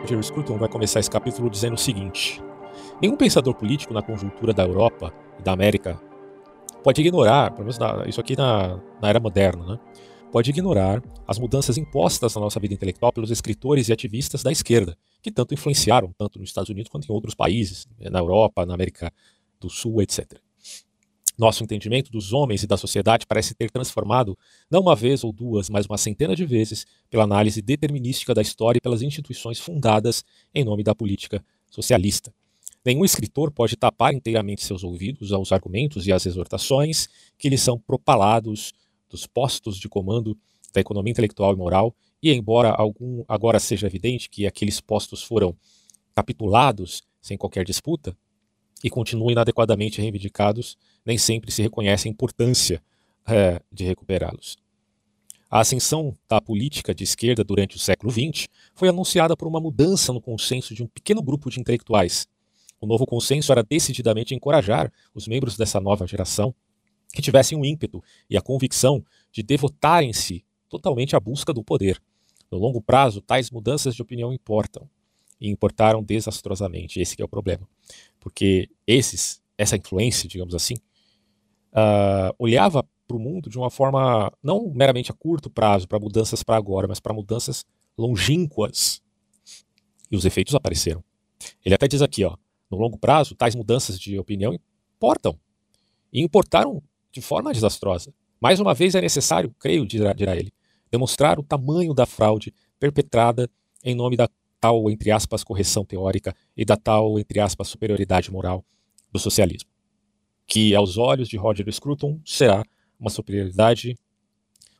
Roger Scruton vai começar esse capítulo dizendo o seguinte: Nenhum pensador político na conjuntura da Europa e da América pode ignorar, pelo menos na, isso aqui na, na era moderna, né? pode ignorar as mudanças impostas na nossa vida intelectual pelos escritores e ativistas da esquerda, que tanto influenciaram, tanto nos Estados Unidos quanto em outros países, na Europa, na América do Sul, etc. Nosso entendimento dos homens e da sociedade parece ter transformado, não uma vez ou duas, mas uma centena de vezes, pela análise determinística da história e pelas instituições fundadas em nome da política socialista. Nenhum escritor pode tapar inteiramente seus ouvidos aos argumentos e às exortações que lhes são propalados dos postos de comando da economia intelectual e moral, e embora algum agora seja evidente que aqueles postos foram capitulados sem qualquer disputa e continuem inadequadamente reivindicados, nem sempre se reconhece a importância é, de recuperá-los. A ascensão da política de esquerda durante o século XX foi anunciada por uma mudança no consenso de um pequeno grupo de intelectuais. O novo consenso era decididamente encorajar os membros dessa nova geração que tivessem o ímpeto e a convicção de devotarem-se totalmente à busca do poder. No longo prazo, tais mudanças de opinião importam. E importaram desastrosamente. Esse é o problema. Porque esses, essa influência, digamos assim, uh, olhava para o mundo de uma forma não meramente a curto prazo, para mudanças para agora, mas para mudanças longínquas. E os efeitos apareceram. Ele até diz aqui, ó, no longo prazo, tais mudanças de opinião importam. E importaram de forma desastrosa. Mais uma vez é necessário, creio, dirá, dirá ele, demonstrar o tamanho da fraude perpetrada em nome da tal, entre aspas, correção teórica e da tal, entre aspas, superioridade moral do socialismo. Que, aos olhos de Roger Scruton, será uma superioridade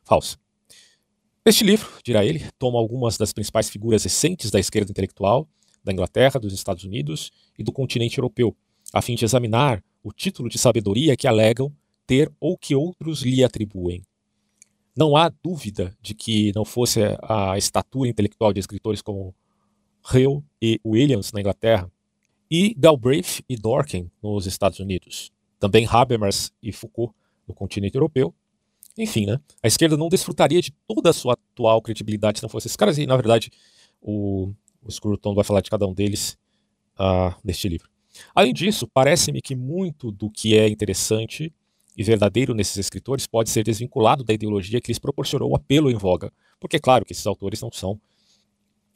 falsa. Este livro, dirá ele, toma algumas das principais figuras recentes da esquerda intelectual da Inglaterra, dos Estados Unidos e do continente europeu, a fim de examinar o título de sabedoria que alegam ter ou que outros lhe atribuem. Não há dúvida de que não fosse a estatura intelectual de escritores como Hill e Williams na Inglaterra, e Galbraith e Dworkin nos Estados Unidos, também Habermas e Foucault no continente europeu. Enfim, né, a esquerda não desfrutaria de toda a sua atual credibilidade se não fosse esses caras, e na verdade o, o Scruton vai falar de cada um deles uh, neste livro. Além disso, parece-me que muito do que é interessante e verdadeiro nesses escritores pode ser desvinculado da ideologia que lhes proporcionou o apelo em voga. Porque é claro que esses autores não são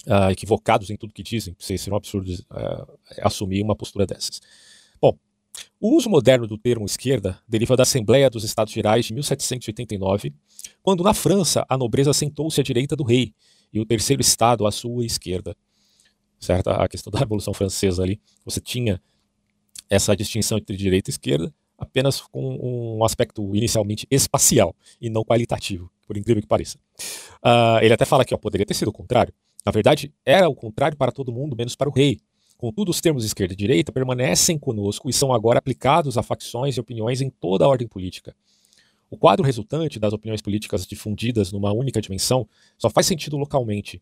uh, equivocados em tudo que dizem, seria um absurdo uh, assumir uma postura dessas. Bom, o uso moderno do termo esquerda deriva da Assembleia dos Estados Gerais de 1789, quando na França a nobreza sentou-se à direita do rei e o terceiro estado à sua esquerda. Certo? A questão da Revolução Francesa ali, você tinha essa distinção entre direita e esquerda, apenas com um aspecto inicialmente espacial e não qualitativo, por incrível que pareça. Uh, ele até fala que ó, poderia ter sido o contrário. Na verdade, era o contrário para todo mundo, menos para o rei. Contudo, os termos esquerda e direita permanecem conosco e são agora aplicados a facções e opiniões em toda a ordem política. O quadro resultante das opiniões políticas difundidas numa única dimensão só faz sentido localmente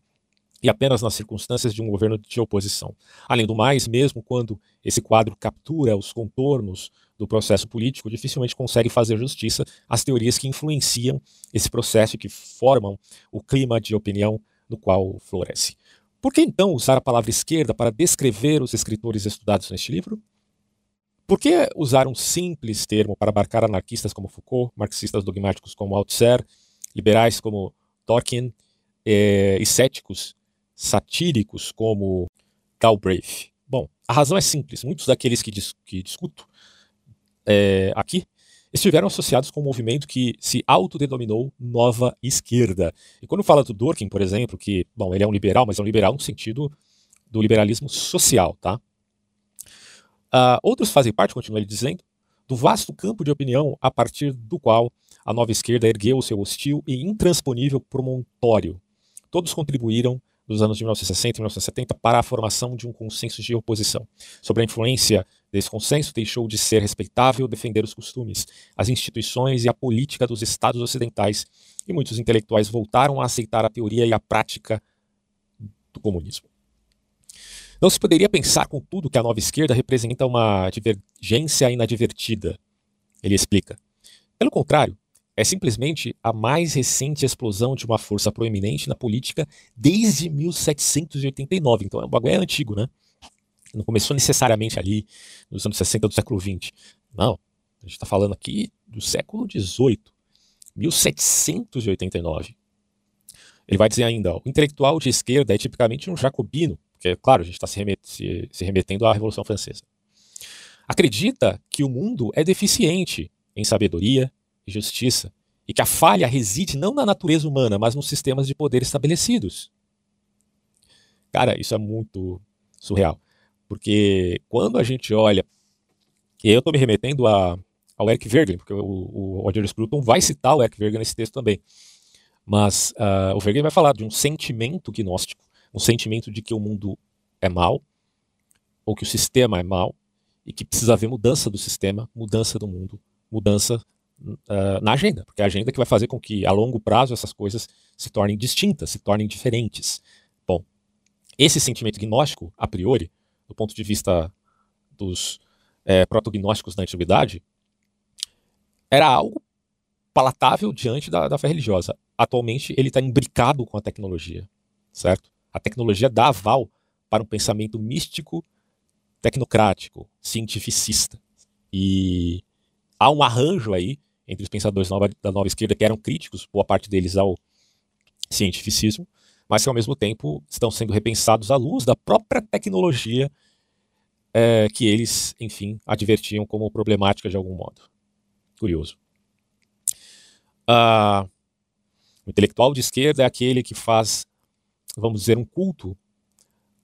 e apenas nas circunstâncias de um governo de oposição. Além do mais, mesmo quando esse quadro captura os contornos do processo político, dificilmente consegue fazer justiça às teorias que influenciam esse processo e que formam o clima de opinião no qual floresce. Por que então usar a palavra esquerda para descrever os escritores estudados neste livro? Por que usar um simples termo para abarcar anarquistas como Foucault, marxistas dogmáticos como Althusser, liberais como Dworkin eh, e céticos satíricos como Galbraith? Bom, a razão é simples. Muitos daqueles que, dis que discuto é, aqui estiveram associados com um movimento que se autodenominou Nova Esquerda. E quando fala do Durkheim, por exemplo, que, bom, ele é um liberal, mas é um liberal no sentido do liberalismo social, tá? Uh, outros fazem parte, continua ele dizendo, do vasto campo de opinião a partir do qual a nova esquerda ergueu o seu hostil e intransponível promontório. Todos contribuíram dos anos de 1960 e 1970 para a formação de um consenso de oposição. Sobre a influência desse consenso, deixou de ser respeitável defender os costumes, as instituições e a política dos estados ocidentais, e muitos intelectuais voltaram a aceitar a teoria e a prática do comunismo. Não se poderia pensar, contudo, que a nova esquerda representa uma divergência inadvertida. Ele explica. Pelo contrário, é simplesmente a mais recente explosão de uma força proeminente na política desde 1789. Então, o bagulho é antigo, né? Não começou necessariamente ali nos anos 60 do século XX. Não. A gente está falando aqui do século XVIII, 1789. Ele vai dizer ainda: ó, o intelectual de esquerda é tipicamente um jacobino, porque, claro, a gente está se, remet se, se remetendo à Revolução Francesa. Acredita que o mundo é deficiente em sabedoria, e justiça, e que a falha reside não na natureza humana, mas nos sistemas de poder estabelecidos. Cara, isso é muito surreal. Porque quando a gente olha, e eu estou me remetendo a, ao Eric Vergen, porque o, o Roger Scruton vai citar o Eric Vergen nesse texto também. Mas uh, o Vergen vai falar de um sentimento gnóstico, um sentimento de que o mundo é mal, ou que o sistema é mal, e que precisa haver mudança do sistema, mudança do mundo, mudança uh, na agenda, porque é a agenda que vai fazer com que a longo prazo essas coisas se tornem distintas, se tornem diferentes. Bom, esse sentimento gnóstico, a priori, do ponto de vista dos é, protognósticos da antiguidade, era algo palatável diante da, da fé religiosa. Atualmente ele está imbricado com a tecnologia, certo? A tecnologia dá aval para um pensamento místico, tecnocrático, cientificista. E há um arranjo aí entre os pensadores nova, da nova esquerda que eram críticos, boa parte deles ao cientificismo, mas que ao mesmo tempo estão sendo repensados à luz da própria tecnologia é, que eles, enfim, advertiam como problemática de algum modo. Curioso. Ah, o intelectual de esquerda é aquele que faz, vamos dizer, um culto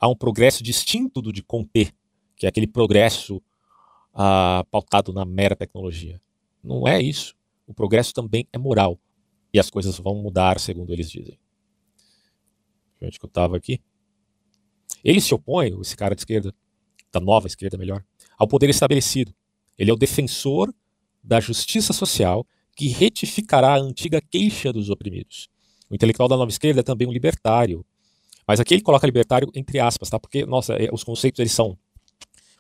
a um progresso distinto do de Comte, que é aquele progresso ah, pautado na mera tecnologia. Não é isso. O progresso também é moral. E as coisas vão mudar, segundo eles dizem. Que eu estava aqui? Ele se opõe, esse cara de esquerda, da nova esquerda melhor, ao poder estabelecido. Ele é o defensor da justiça social que retificará a antiga queixa dos oprimidos. O intelectual da nova esquerda é também um libertário. Mas aqui ele coloca libertário entre aspas, tá? Porque, nossa, é, os conceitos eles são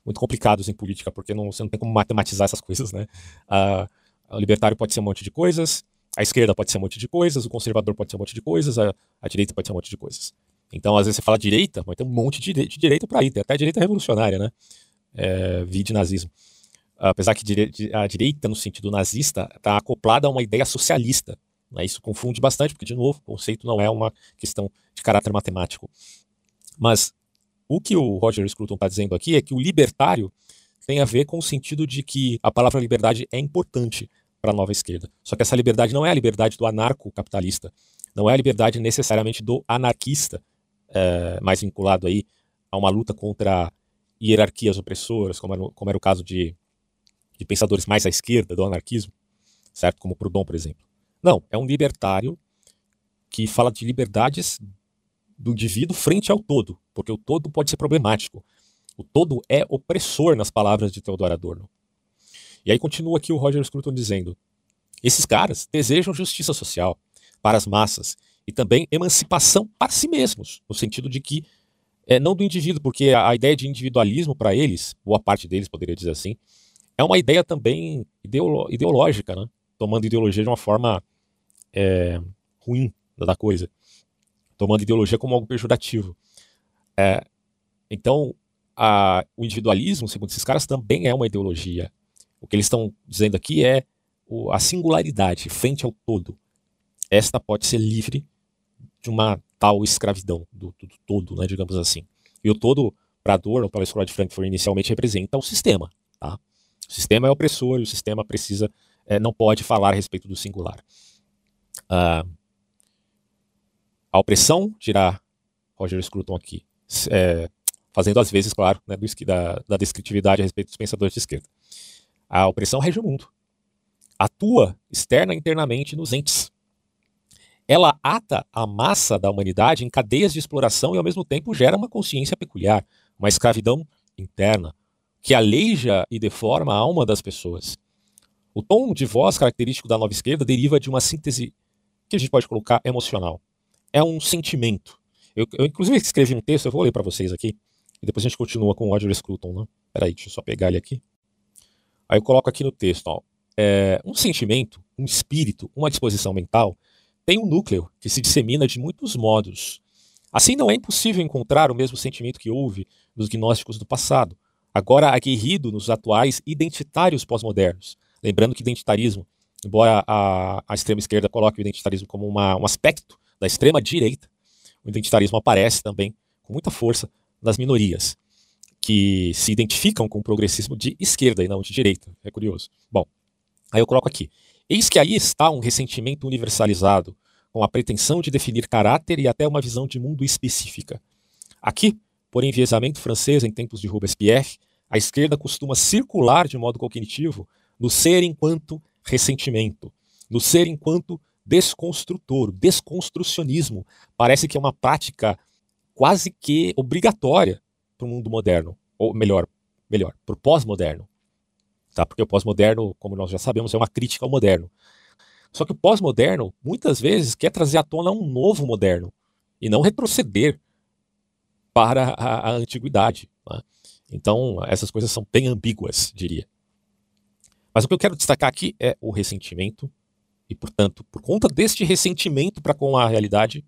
muito complicados em política, porque não, você não tem como matematizar essas coisas, né? Uh, o libertário pode ser um monte de coisas, a esquerda pode ser um monte de coisas, o conservador pode ser um monte de coisas, a, a direita pode ser um monte de coisas. Então, às vezes você fala direita, mas tem um monte de, de direita por aí, tem até direita revolucionária, né? É, vide nazismo. Apesar que a direita, no sentido nazista, está acoplada a uma ideia socialista. Né? Isso confunde bastante, porque, de novo, o conceito não é uma questão de caráter matemático. Mas o que o Roger Scruton está dizendo aqui é que o libertário tem a ver com o sentido de que a palavra liberdade é importante para a nova esquerda. Só que essa liberdade não é a liberdade do anarcocapitalista, não é a liberdade necessariamente do anarquista, é, mais vinculado aí a uma luta contra hierarquias opressoras, como era, como era o caso de, de pensadores mais à esquerda do anarquismo, certo? Como Proudhon, por exemplo. Não, é um libertário que fala de liberdades do indivíduo frente ao todo, porque o todo pode ser problemático. O todo é opressor, nas palavras de Theodor Adorno. E aí continua aqui o Roger Scruton dizendo: esses caras desejam justiça social para as massas e também emancipação para si mesmos, no sentido de que é, não do indivíduo, porque a, a ideia de individualismo para eles, boa parte deles poderia dizer assim, é uma ideia também ideológica, né? tomando ideologia de uma forma é, ruim da coisa, tomando ideologia como algo pejorativo. É, então, a, o individualismo, segundo esses caras, também é uma ideologia. O que eles estão dizendo aqui é a singularidade frente ao todo. Esta pode ser livre de uma tal escravidão do, do, do todo, né, digamos assim. E o todo, para Adorno, para a escola de Frankfurt, inicialmente representa o sistema. Tá? O sistema é opressor e o sistema precisa, é, não pode falar a respeito do singular. Ah, a opressão, dirá Roger Scruton aqui, é, fazendo às vezes, claro, né, do, da, da descritividade a respeito dos pensadores de esquerda. A opressão rege o mundo. Atua externa e internamente nos entes. Ela ata a massa da humanidade em cadeias de exploração e, ao mesmo tempo, gera uma consciência peculiar, uma escravidão interna, que aleija e deforma a alma das pessoas. O tom de voz característico da nova esquerda deriva de uma síntese que a gente pode colocar emocional. É um sentimento. Eu, eu inclusive, escrevi um texto, eu vou ler para vocês aqui, e depois a gente continua com o Roger Scruton, né? Peraí, deixa eu só pegar ele aqui. Aí eu coloco aqui no texto, ó. é, um sentimento, um espírito, uma disposição mental tem um núcleo que se dissemina de muitos modos. Assim, não é impossível encontrar o mesmo sentimento que houve nos gnósticos do passado, agora aguerrido nos atuais identitários pós-modernos. Lembrando que identitarismo, embora a, a extrema esquerda coloque o identitarismo como uma, um aspecto da extrema direita, o identitarismo aparece também com muita força nas minorias, que se identificam com o progressismo de esquerda e não de direita. É curioso. Bom, aí eu coloco aqui. Eis que aí está um ressentimento universalizado, com a pretensão de definir caráter e até uma visão de mundo específica. Aqui, por enviesamento francês em tempos de Robespierre, a esquerda costuma circular de modo cognitivo no ser enquanto ressentimento, no ser enquanto desconstrutor, desconstrucionismo. Parece que é uma prática quase que obrigatória para o mundo moderno, ou melhor, melhor, para o pós-moderno. Tá? Porque o pós-moderno, como nós já sabemos, é uma crítica ao moderno. Só que o pós-moderno, muitas vezes, quer trazer à tona um novo moderno e não retroceder para a, a antiguidade. Né? Então, essas coisas são bem ambíguas, diria. Mas o que eu quero destacar aqui é o ressentimento, e, portanto, por conta deste ressentimento para com a realidade,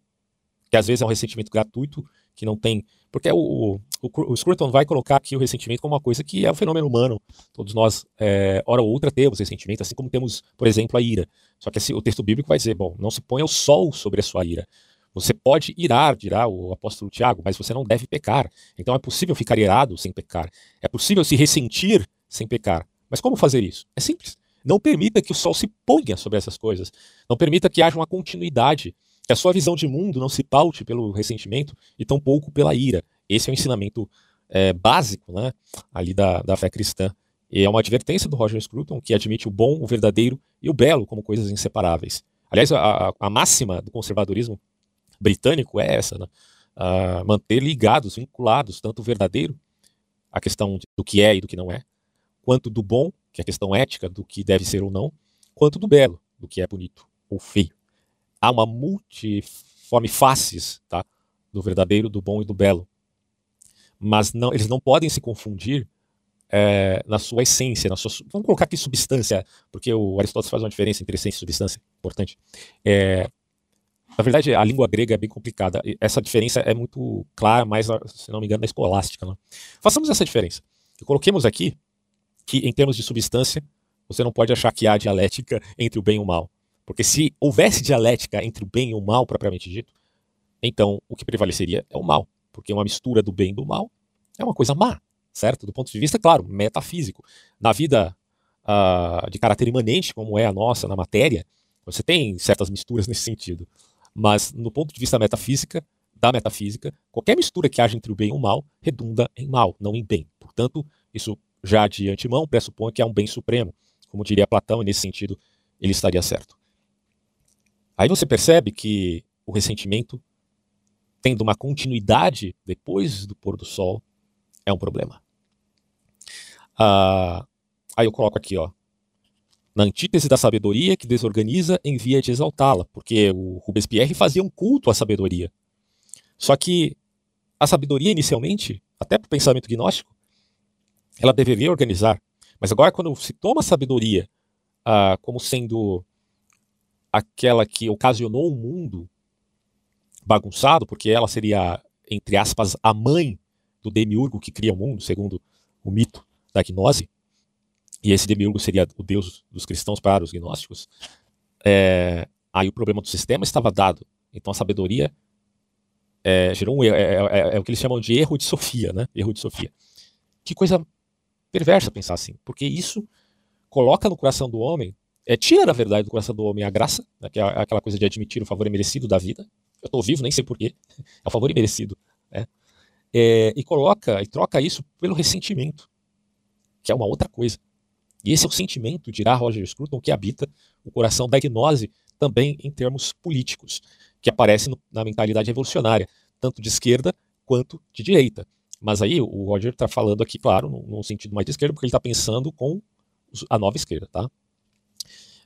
que às vezes é um ressentimento gratuito, que não tem. Porque o, o, o Scruton vai colocar aqui o ressentimento como uma coisa que é um fenômeno humano. Todos nós, é, hora ou outra, temos ressentimento, assim como temos, por exemplo, a ira. Só que assim, o texto bíblico vai dizer: bom, não se ponha o sol sobre a sua ira. Você pode irar, dirá o apóstolo Tiago, mas você não deve pecar. Então é possível ficar irado sem pecar. É possível se ressentir sem pecar. Mas como fazer isso? É simples. Não permita que o sol se ponha sobre essas coisas. Não permita que haja uma continuidade. Que a sua visão de mundo não se paute pelo ressentimento e tampouco pela ira. Esse é o ensinamento é, básico né, ali da, da fé cristã. E é uma advertência do Roger Scruton que admite o bom, o verdadeiro e o belo como coisas inseparáveis. Aliás, a, a máxima do conservadorismo britânico é essa, né? Uh, manter ligados, vinculados, tanto o verdadeiro, a questão do que é e do que não é, quanto do bom, que é a questão ética do que deve ser ou não, quanto do belo, do que é bonito ou feio. Há uma multiforme faces tá, do verdadeiro, do bom e do belo. Mas não, eles não podem se confundir é, na sua essência, na sua, vamos colocar aqui substância, porque o Aristóteles faz uma diferença entre essência e substância, importante. É, na verdade, a língua grega é bem complicada. Essa diferença é muito clara, mas, se não me engano, na escolástica. Né? Façamos essa diferença. E coloquemos aqui que, em termos de substância, você não pode achar que há dialética entre o bem e o mal. Porque se houvesse dialética entre o bem e o mal, propriamente dito, então o que prevaleceria é o mal. Porque uma mistura do bem e do mal é uma coisa má, certo? Do ponto de vista, claro, metafísico. Na vida uh, de caráter imanente, como é a nossa, na matéria, você tem certas misturas nesse sentido. Mas, no ponto de vista metafísica, da metafísica, qualquer mistura que haja entre o bem e o mal redunda em mal, não em bem. Portanto, isso já de antemão pressupõe que é um bem supremo. Como diria Platão, e nesse sentido ele estaria certo. Aí você percebe que o ressentimento, tendo uma continuidade depois do pôr do sol, é um problema. Ah, aí eu coloco aqui, ó, na antítese da sabedoria que desorganiza em via de exaltá-la, porque o Robespierre fazia um culto à sabedoria. Só que a sabedoria, inicialmente, até para o pensamento gnóstico, ela deveria organizar. Mas agora, quando se toma a sabedoria ah, como sendo aquela que ocasionou o mundo bagunçado, porque ela seria, entre aspas, a mãe do demiurgo que cria o mundo, segundo o mito da gnose, e esse demiurgo seria o deus dos cristãos para os gnósticos, é, aí o problema do sistema estava dado. Então a sabedoria é, gerou um é, é, é, é, o que eles chamam de erro de Sofia, né? Erro de Sofia. Que coisa perversa pensar assim, porque isso coloca no coração do homem, é, tira da verdade do coração do homem a graça, né, que é aquela coisa de admitir o favor imerecido da vida. Eu estou vivo, nem sei porquê, é o favor imerecido. Né? É, e coloca e troca isso pelo ressentimento, que é uma outra coisa. E esse é o sentimento, dirá Roger Scruton, que habita o coração da gnose também em termos políticos, que aparece no, na mentalidade revolucionária, tanto de esquerda quanto de direita. Mas aí o Roger está falando aqui, claro, num, sentido mais de esquerda, porque ele está pensando com a nova esquerda, tá?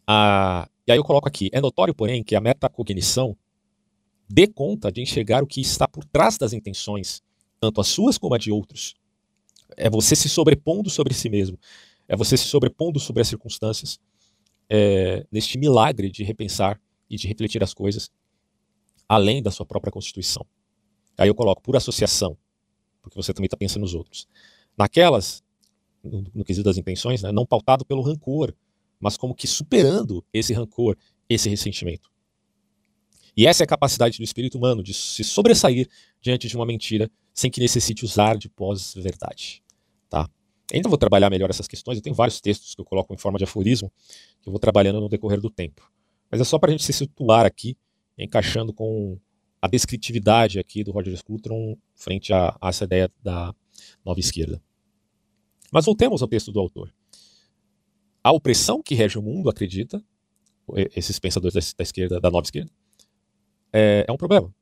Ah, e aí eu coloco aqui, é notório, porém, que a metacognição dê conta de enxergar o que está por trás das intenções, tanto as suas como a de outros. É você se sobrepondo sobre si mesmo é você se sobrepondo sobre as circunstâncias é, neste milagre de repensar e de refletir as coisas além da sua própria constituição. Aí eu coloco por associação, porque você também está pensando nos outros. Naquelas, no, no quesito das intenções, né, não pautado pelo rancor, mas como que superando esse rancor, esse ressentimento. E essa é a capacidade do espírito humano de se sobressair diante de uma mentira sem que necessite usar de pós-verdade. Tá? Ainda vou trabalhar melhor essas questões, eu tenho vários textos que eu coloco em forma de aforismo que eu vou trabalhando no decorrer do tempo. Mas é só para a gente se situar aqui, encaixando com a descritividade aqui do Roger Scruton frente a, a essa ideia da nova esquerda. Mas voltemos ao texto do autor. A opressão que rege o mundo, acredita, esses pensadores da, da esquerda, da nova esquerda, é, é um problema.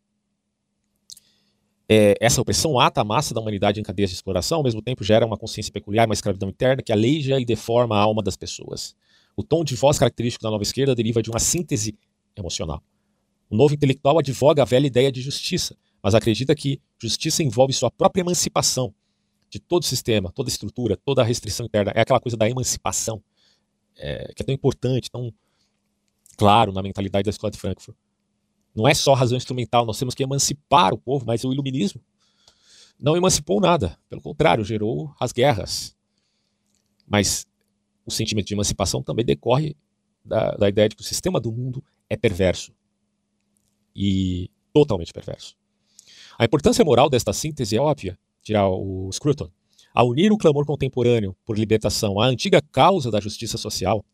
É, essa opressão ata a massa da humanidade em cadeias de exploração, ao mesmo tempo gera uma consciência peculiar, uma escravidão interna que aleija e deforma a alma das pessoas. O tom de voz característico da nova esquerda deriva de uma síntese emocional. O novo intelectual advoga a velha ideia de justiça, mas acredita que justiça envolve sua própria emancipação de todo o sistema, toda estrutura, toda a restrição interna. É aquela coisa da emancipação, é, que é tão importante, tão claro na mentalidade da escola de Frankfurt. Não é só razão instrumental, nós temos que emancipar o povo, mas o iluminismo não emancipou nada. Pelo contrário, gerou as guerras. Mas o sentimento de emancipação também decorre da, da ideia de que o sistema do mundo é perverso. E totalmente perverso. A importância moral desta síntese é óbvia, dirá o Scruton. Ao unir o clamor contemporâneo por libertação à antiga causa da justiça social,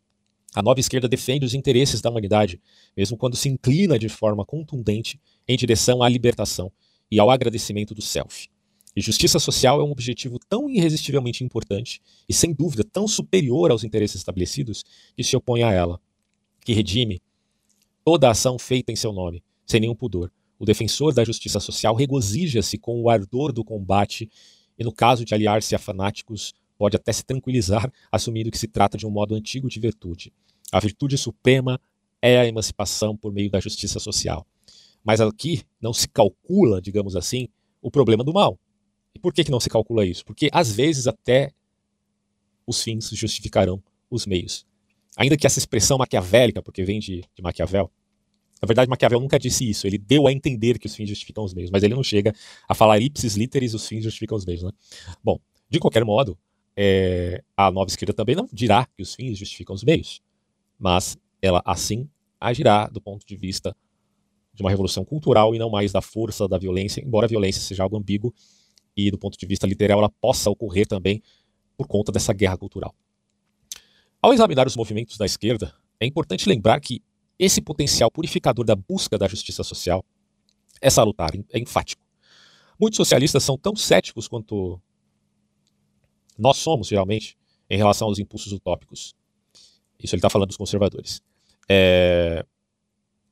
a nova esquerda defende os interesses da humanidade, mesmo quando se inclina de forma contundente em direção à libertação e ao agradecimento do self. E justiça social é um objetivo tão irresistivelmente importante e, sem dúvida, tão superior aos interesses estabelecidos que se opõe a ela, que redime toda ação feita em seu nome, sem nenhum pudor. O defensor da justiça social regozija-se com o ardor do combate e, no caso de aliar-se a fanáticos, pode até se tranquilizar, assumindo que se trata de um modo antigo de virtude. A virtude suprema é a emancipação por meio da justiça social. Mas aqui não se calcula, digamos assim, o problema do mal. E por que, que não se calcula isso? Porque às vezes até os fins justificarão os meios. Ainda que essa expressão maquiavélica, porque vem de, de Maquiavel, na verdade, Maquiavel nunca disse isso. Ele deu a entender que os fins justificam os meios, mas ele não chega a falar ipsis literis os fins justificam os meios. Né? Bom, de qualquer modo, é, a nova esquerda também não dirá que os fins justificam os meios mas ela assim agirá do ponto de vista de uma revolução cultural e não mais da força da violência, embora a violência seja algo ambíguo e do ponto de vista literal ela possa ocorrer também por conta dessa guerra cultural. Ao examinar os movimentos da esquerda, é importante lembrar que esse potencial purificador da busca da justiça social é salutar, é enfático. Muitos socialistas são tão céticos quanto nós somos, geralmente, em relação aos impulsos utópicos. Isso ele está falando dos conservadores. É...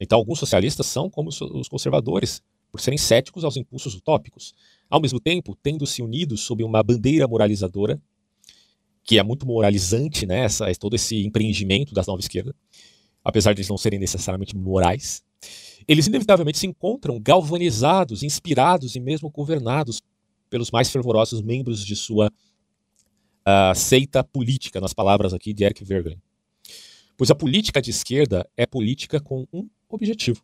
Então, alguns socialistas são como os conservadores, por serem céticos aos impulsos utópicos. Ao mesmo tempo, tendo se unido sob uma bandeira moralizadora, que é muito moralizante, né, essa, todo esse empreendimento da nova esquerda, apesar de eles não serem necessariamente morais, eles inevitavelmente se encontram galvanizados, inspirados e mesmo governados pelos mais fervorosos membros de sua uh, seita política, nas palavras aqui de Eric Verglen. Pois a política de esquerda é política com um objetivo.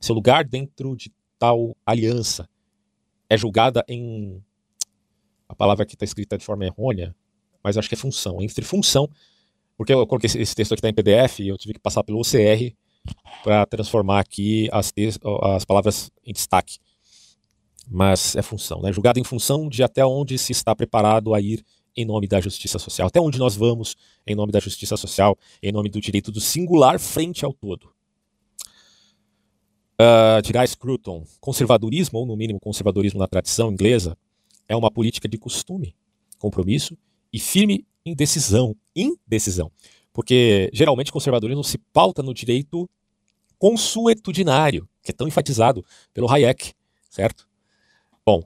Seu lugar dentro de tal aliança é julgada em. A palavra aqui está escrita de forma errônea, mas acho que é função. Entre função, porque eu coloquei esse texto aqui está em PDF e eu tive que passar pelo OCR para transformar aqui as, as palavras em destaque. Mas é função, né? Julgada em função de até onde se está preparado a ir em nome da justiça social. Até onde nós vamos em nome da justiça social, em nome do direito do singular frente ao todo. Uh, dirá Scruton, conservadorismo, ou no mínimo conservadorismo na tradição inglesa, é uma política de costume, compromisso e firme indecisão. Indecisão. Porque geralmente o conservadorismo se pauta no direito consuetudinário, que é tão enfatizado pelo Hayek, certo? Bom,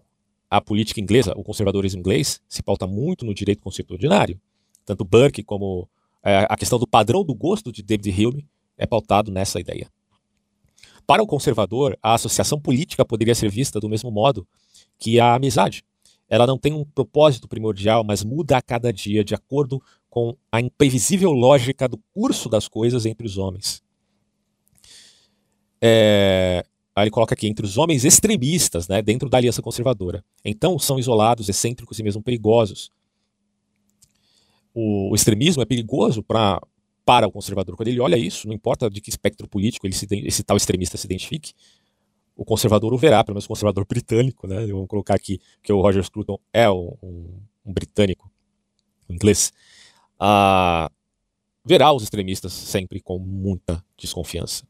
a política inglesa, o conservadorismo inglês, se pauta muito no direito constitucionário. Tanto Burke como é, a questão do padrão do gosto de David Hume é pautado nessa ideia. Para o conservador, a associação política poderia ser vista do mesmo modo que a amizade. Ela não tem um propósito primordial, mas muda a cada dia de acordo com a imprevisível lógica do curso das coisas entre os homens. É, aí ele coloca aqui, entre os homens extremistas, né, dentro da aliança conservadora. Então, são isolados, excêntricos e mesmo perigosos. O, extremismo é perigoso pra, para o conservador. Quando ele olha isso, não importa de que espectro político ele se, esse tal extremista se identifique, o conservador o verá, pelo menos o conservador britânico, né? Vamos colocar aqui que o Roger Scruton é um, um, britânico, um inglês, uh, verá os extremistas sempre com muita desconfiança.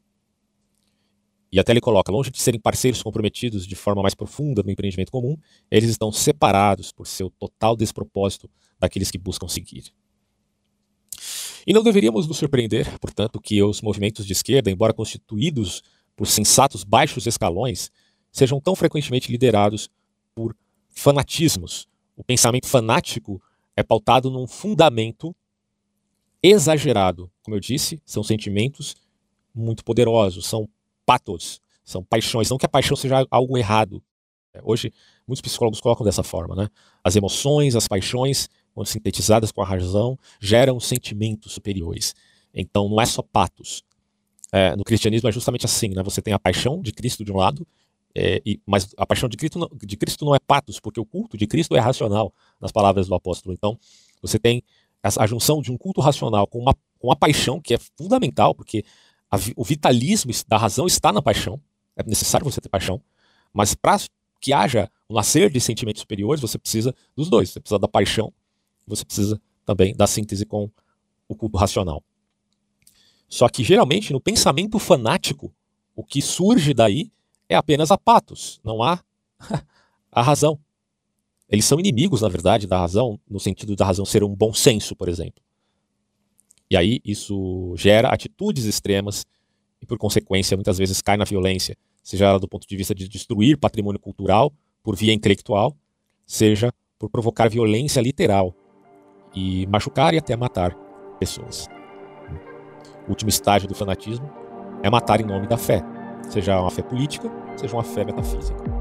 E até ele coloca, longe de serem parceiros comprometidos de forma mais profunda no empreendimento comum, eles estão separados por seu total despropósito daqueles que buscam seguir. E não deveríamos nos surpreender, portanto, que os movimentos de esquerda, embora constituídos por sensatos baixos escalões, sejam tão frequentemente liderados por fanatismos. O pensamento fanático é pautado num fundamento exagerado. Como eu disse, são sentimentos muito poderosos, são patos, são paixões. Não que a paixão seja algo errado. É, hoje, muitos psicólogos colocam dessa forma. Né? As emoções, as paixões, quando sintetizadas com a razão, geram sentimentos superiores. Então, não é só patos. É, no cristianismo é justamente assim, né? Você tem a paixão de Cristo de um lado, é, e, mas a paixão de Cristo, não, de Cristo não é patos, porque o culto de Cristo é racional, nas palavras do apóstolo. Então, você tem a, a junção de um culto racional com uma, com uma paixão que é fundamental, porque a, o vitalismo da razão está na paixão. É necessário você ter paixão. Mas para que haja um nascer de sentimentos superiores, você precisa dos dois. Você precisa da paixão, você precisa também da síntese com o culto racional. Só que geralmente no pensamento fanático, o que surge daí é apenas a patos, não há a razão. Eles são inimigos, na verdade, da razão, no sentido da razão ser um bom senso, por exemplo. E aí isso gera atitudes extremas e, por consequência, muitas vezes cai na violência, seja ela do ponto de vista de destruir patrimônio cultural por via intelectual, seja por provocar violência literal e machucar e até matar pessoas. Último estágio do fanatismo é matar em nome da fé, seja uma fé política, seja uma fé metafísica.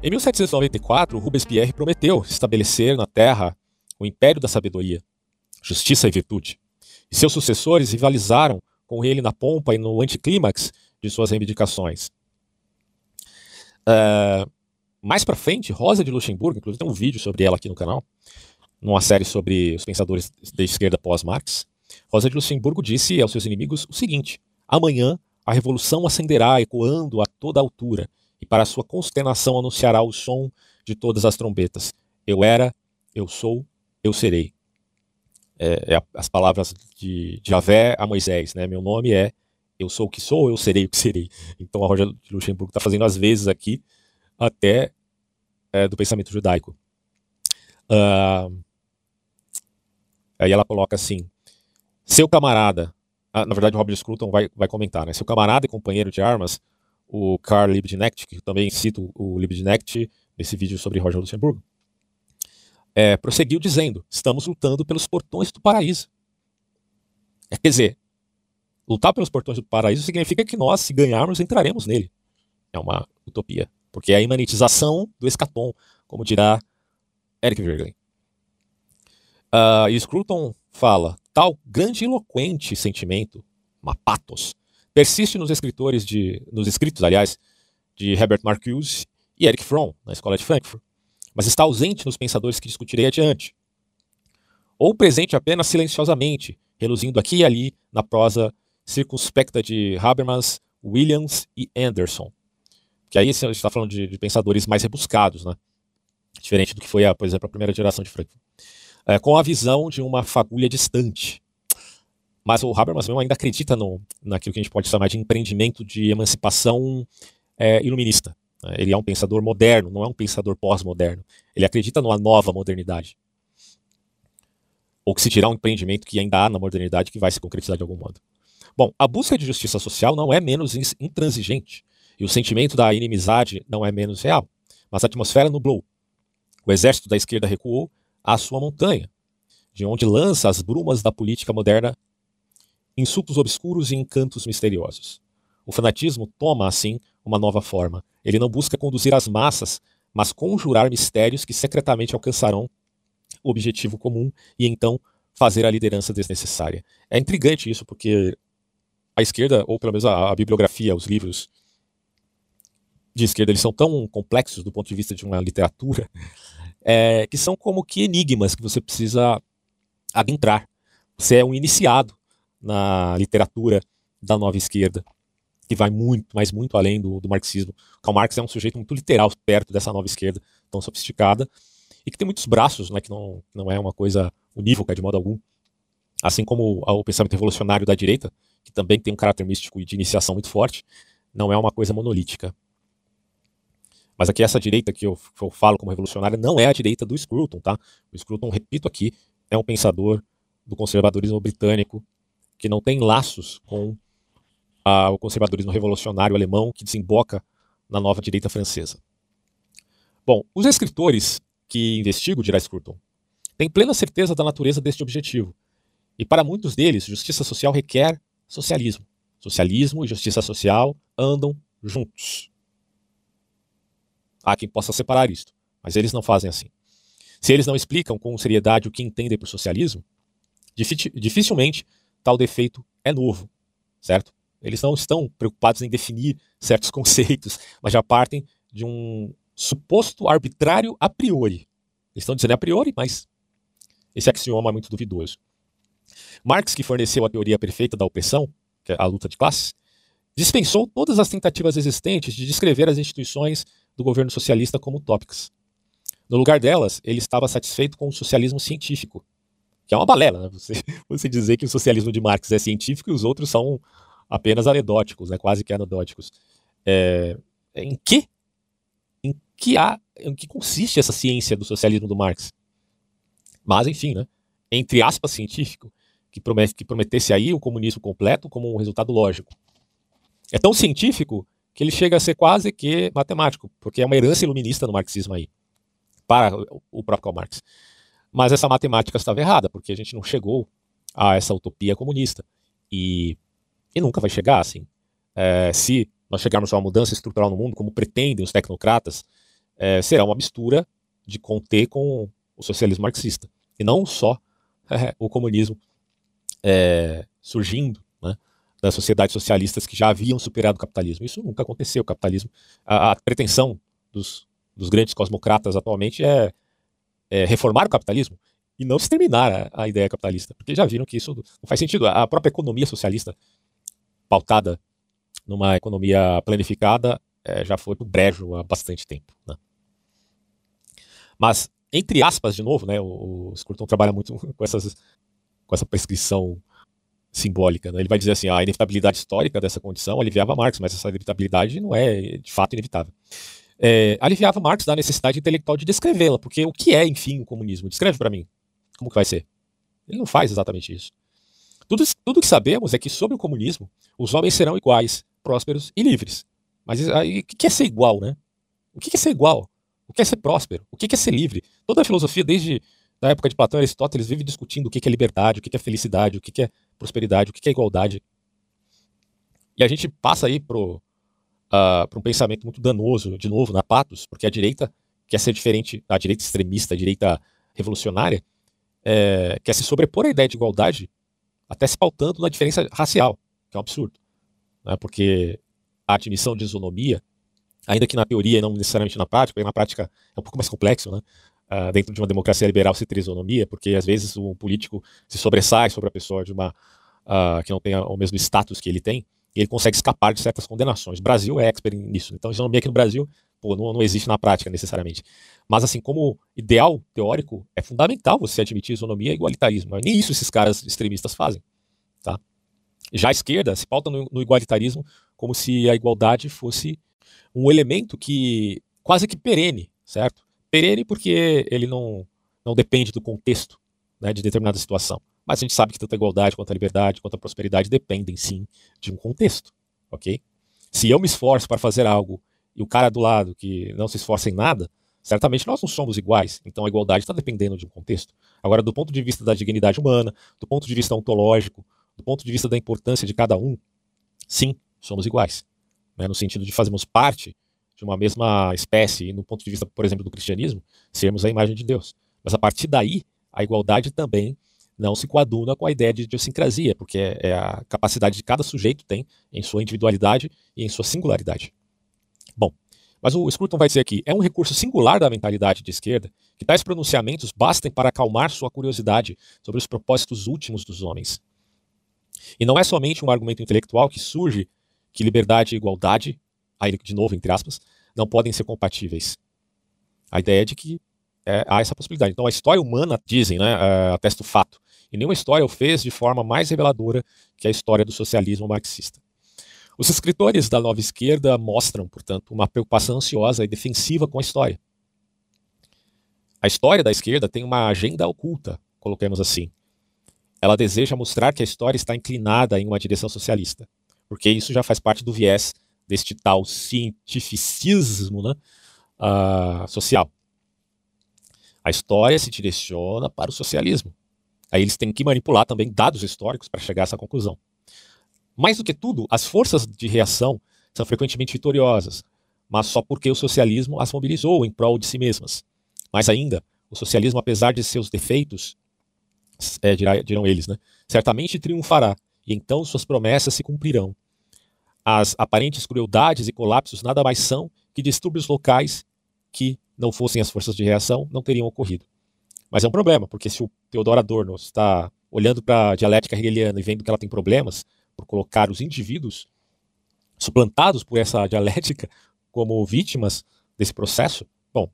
Em 1794, Robespierre prometeu estabelecer na Terra o império da sabedoria, justiça e virtude. E seus sucessores rivalizaram com ele na pompa e no anticlímax de suas reivindicações. Uh, mais para frente, Rosa de Luxemburgo, inclusive tem um vídeo sobre ela aqui no canal, numa série sobre os pensadores da esquerda pós-Marx. Rosa de Luxemburgo disse aos seus inimigos o seguinte: amanhã a revolução acenderá ecoando a toda altura e para sua consternação anunciará o som de todas as trombetas. Eu era, eu sou, eu serei. É, é as palavras de, Javé a Moisés, né? Meu nome é eu sou o que sou, eu serei o que serei. Então a Roja de Luxemburgo está fazendo às vezes aqui até é, do pensamento judaico. Uh, aí ela coloca assim: seu camarada, ah, na verdade o Robert Scruton vai, vai comentar, né? Seu camarada e companheiro de armas o Karl Liebknecht, que também cito o Liebknecht nesse vídeo sobre Roger Luxemburgo, é, prosseguiu dizendo: estamos lutando pelos portões do paraíso. É, quer dizer, lutar pelos portões do paraíso significa que nós, se ganharmos, entraremos nele. É uma utopia, porque é a imanentização do escatom, como dirá Eric Verglen. Uh, e Scruton fala: tal grande e eloquente sentimento, uma patos, persiste nos escritores de, nos escritos, aliás, de Herbert Marcuse e Erich Fromm, na Escola de Frankfurt, mas está ausente nos pensadores que discutirei adiante. Ou presente apenas silenciosamente, reluzindo aqui e ali na prosa circunspecta de Habermas, Williams e Anderson. Que aí a gente está falando de, de, pensadores mais rebuscados, né? diferente do que foi, a, por exemplo, a primeira geração de Frankfurt. É, com a visão de uma fagulha distante, mas o Habermas mesmo ainda acredita no, naquilo que a gente pode chamar de empreendimento de emancipação é, iluminista. Né? Ele é um pensador moderno, não é um pensador pós-moderno. Ele acredita numa nova modernidade. Ou que se tirar um empreendimento que ainda há na modernidade que vai se concretizar de algum modo. Bom, a busca de justiça social não é menos intransigente. E o sentimento da inimizade não é menos real. Mas a atmosfera nublou. O exército da esquerda recuou à sua montanha, de onde lança as brumas da política moderna insultos obscuros e encantos misteriosos. O fanatismo toma, assim, uma nova forma. Ele não busca conduzir as massas, mas conjurar mistérios que secretamente alcançarão o objetivo comum e então fazer a liderança desnecessária. É intrigante isso, porque a esquerda, ou pelo menos a, a bibliografia, os livros de esquerda, eles são tão complexos do ponto de vista de uma literatura, é, que são como que enigmas que você precisa adentrar. Você é um iniciado na literatura da nova esquerda, que vai muito, mas muito além do, do marxismo. Karl Marx é um sujeito muito literal perto dessa nova esquerda tão sofisticada e que tem muitos braços, né, que não, não é uma coisa unívoca de modo algum. Assim como o pensamento revolucionário da direita, que também tem um caráter místico e de iniciação muito forte, não é uma coisa monolítica. Mas aqui essa direita que eu, que eu falo como revolucionária não é a direita do Scruton, tá? O Scruton, repito aqui, é um pensador do conservadorismo britânico que não tem laços com a, o conservadorismo revolucionário alemão que desemboca na nova direita francesa. Bom, os escritores que investigam dirá Scruton têm plena certeza da natureza deste objetivo. E para muitos deles, justiça social requer socialismo. Socialismo e justiça social andam juntos. Há quem possa separar isto, mas eles não fazem assim. Se eles não explicam com seriedade o que entendem por socialismo, dificilmente tal defeito é novo, certo? Eles não estão preocupados em definir certos conceitos, mas já partem de um suposto arbitrário a priori. Eles estão dizendo a priori, mas esse axioma é muito duvidoso. Marx, que forneceu a teoria perfeita da opressão, que é a luta de classes, dispensou todas as tentativas existentes de descrever as instituições do governo socialista como utópicas. No lugar delas, ele estava satisfeito com o socialismo científico, que é uma balela, né? Você, você dizer que o socialismo de Marx é científico e os outros são apenas anedóticos, né? quase que anedóticos. É, em que em que há, em que consiste essa ciência do socialismo do Marx? Mas enfim, né? Entre aspas científico, que, promete, que prometesse aí o comunismo completo como um resultado lógico. É tão científico que ele chega a ser quase que matemático, porque é uma herança iluminista no marxismo aí, para o próprio Karl Marx. Mas essa matemática estava errada, porque a gente não chegou a essa utopia comunista. E, e nunca vai chegar assim. É, se nós chegarmos a uma mudança estrutural no mundo, como pretendem os tecnocratas, é, será uma mistura de conter com o socialismo marxista. E não só é, o comunismo é, surgindo né, das sociedades socialistas que já haviam superado o capitalismo. Isso nunca aconteceu. O capitalismo, a, a pretensão dos, dos grandes cosmocratas atualmente é é, reformar o capitalismo e não exterminar a, a, ideia capitalista, porque já viram que isso não faz sentido. A própria economia socialista, pautada numa economia planificada, é, já foi pro brejo há bastante tempo. Né? Mas, entre aspas, de novo, né, o, o Scruton trabalha muito com, essas, com essa prescrição simbólica. Né? Ele vai dizer assim, a inevitabilidade histórica dessa condição aliviava Marx, mas essa inevitabilidade não é de fato inevitável é, aliviava Marx da necessidade intelectual de descrevê-la, porque o que é, enfim, o comunismo? Descreve para mim. Como que vai ser? Ele não faz exatamente isso. Tudo, tudo que sabemos é que sobre o comunismo, os homens serão iguais, prósperos e livres. Mas aí, o que é ser igual, né? O que é ser igual? O que é ser próspero? O que é ser livre? Toda a filosofia, desde a época de Platão e Aristóteles, vive discutindo o que é liberdade, o que é felicidade, o que é prosperidade, o que é igualdade. E a gente passa aí pro, uh, para um pensamento muito danoso, de novo, na Patos, porque a direita quer ser diferente, a direita extremista, a direita revolucionária, é, quer se sobrepor à ideia de igualdade, até se pautando na diferença racial, que é um absurdo. Né? Porque a admissão de isonomia, ainda que na teoria e não necessariamente na prática, na prática é um pouco mais complexo, né? Uh, dentro de uma democracia liberal se ter isonomia, porque às vezes o político se sobressai sobre a pessoa de uma uh, que não tem o mesmo status que ele tem, e ele consegue escapar de certas condenações. O Brasil é expert nisso. Então, isonomia aqui no Brasil pô, não, não existe na prática necessariamente. Mas, assim, como ideal teórico, é fundamental você admitir isonomia e igualitarismo. Nem isso esses caras extremistas fazem. Tá? Já a esquerda se pauta no, no igualitarismo como se a igualdade fosse um elemento que quase que perene, certo? Perene porque ele não, não depende do contexto né, de determinada situação. Mas a gente sabe que tanto a igualdade quanto a liberdade, quanto a prosperidade dependem sim de um contexto, ok? Se eu me esforço para fazer algo e o cara do lado que não se esforça em nada, certamente nós não somos iguais. Então a igualdade está dependendo de um contexto. Agora, do ponto de vista da dignidade humana, do ponto de vista ontológico, do ponto de vista da importância de cada um, sim, somos iguais. Né? No sentido de fazermos parte de uma mesma espécie, e no ponto de vista, por exemplo, do cristianismo, sermos a imagem de Deus. Mas a partir daí, a igualdade também não se coaduna com a ideia de idiosincrasia, porque é, é a capacidade de cada sujeito tem em sua individualidade e em sua singularidade. Bom, mas o Scruton vai dizer aqui, é um recurso singular da mentalidade de esquerda que tais pronunciamentos bastem para acalmar sua curiosidade sobre os propósitos últimos dos homens. E não é somente um argumento intelectual que surge que liberdade e igualdade, aí de novo entre aspas, não podem ser compatíveis. A ideia é de que é, há essa possibilidade. Então a história humana, dizem, né, uh, atesta o fato, e nenhuma história o fez de forma mais reveladora que a história do socialismo marxista. Os escritores da nova esquerda mostram, portanto, uma preocupação ansiosa e defensiva com a história. A história da esquerda tem uma agenda oculta, coloquemos assim. Ela deseja mostrar que a história está inclinada em uma direção socialista, porque isso já faz parte do viés deste tal cientificismo né, uh, social. A história se direciona para o socialismo. Aí eles têm que manipular também dados históricos para chegar a essa conclusão. Mais do que tudo, as forças de reação são frequentemente vitoriosas, mas só porque o socialismo as mobilizou em prol de si mesmas. Mais ainda, o socialismo, apesar de seus defeitos, é, dirão eles, né, certamente triunfará, e então suas promessas se cumprirão. As aparentes crueldades e colapsos nada mais são que distúrbios locais que, não fossem as forças de reação, não teriam ocorrido. Mas é um problema, porque se o Theodor Adorno está olhando para a dialética hegeliana e vendo que ela tem problemas por colocar os indivíduos suplantados por essa dialética como vítimas desse processo, bom,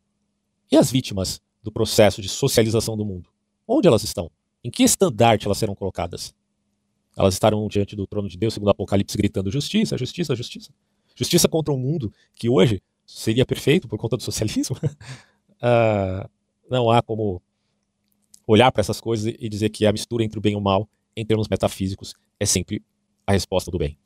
e as vítimas do processo de socialização do mundo? Onde elas estão? Em que estandarte elas serão colocadas? Elas estarão diante do trono de Deus, segundo o Apocalipse, gritando justiça, justiça, justiça. Justiça contra um mundo que hoje seria perfeito por conta do socialismo? uh, não há como olhar para essas coisas e dizer que a mistura entre o bem e o mal, em termos metafísicos, é sempre a resposta do bem.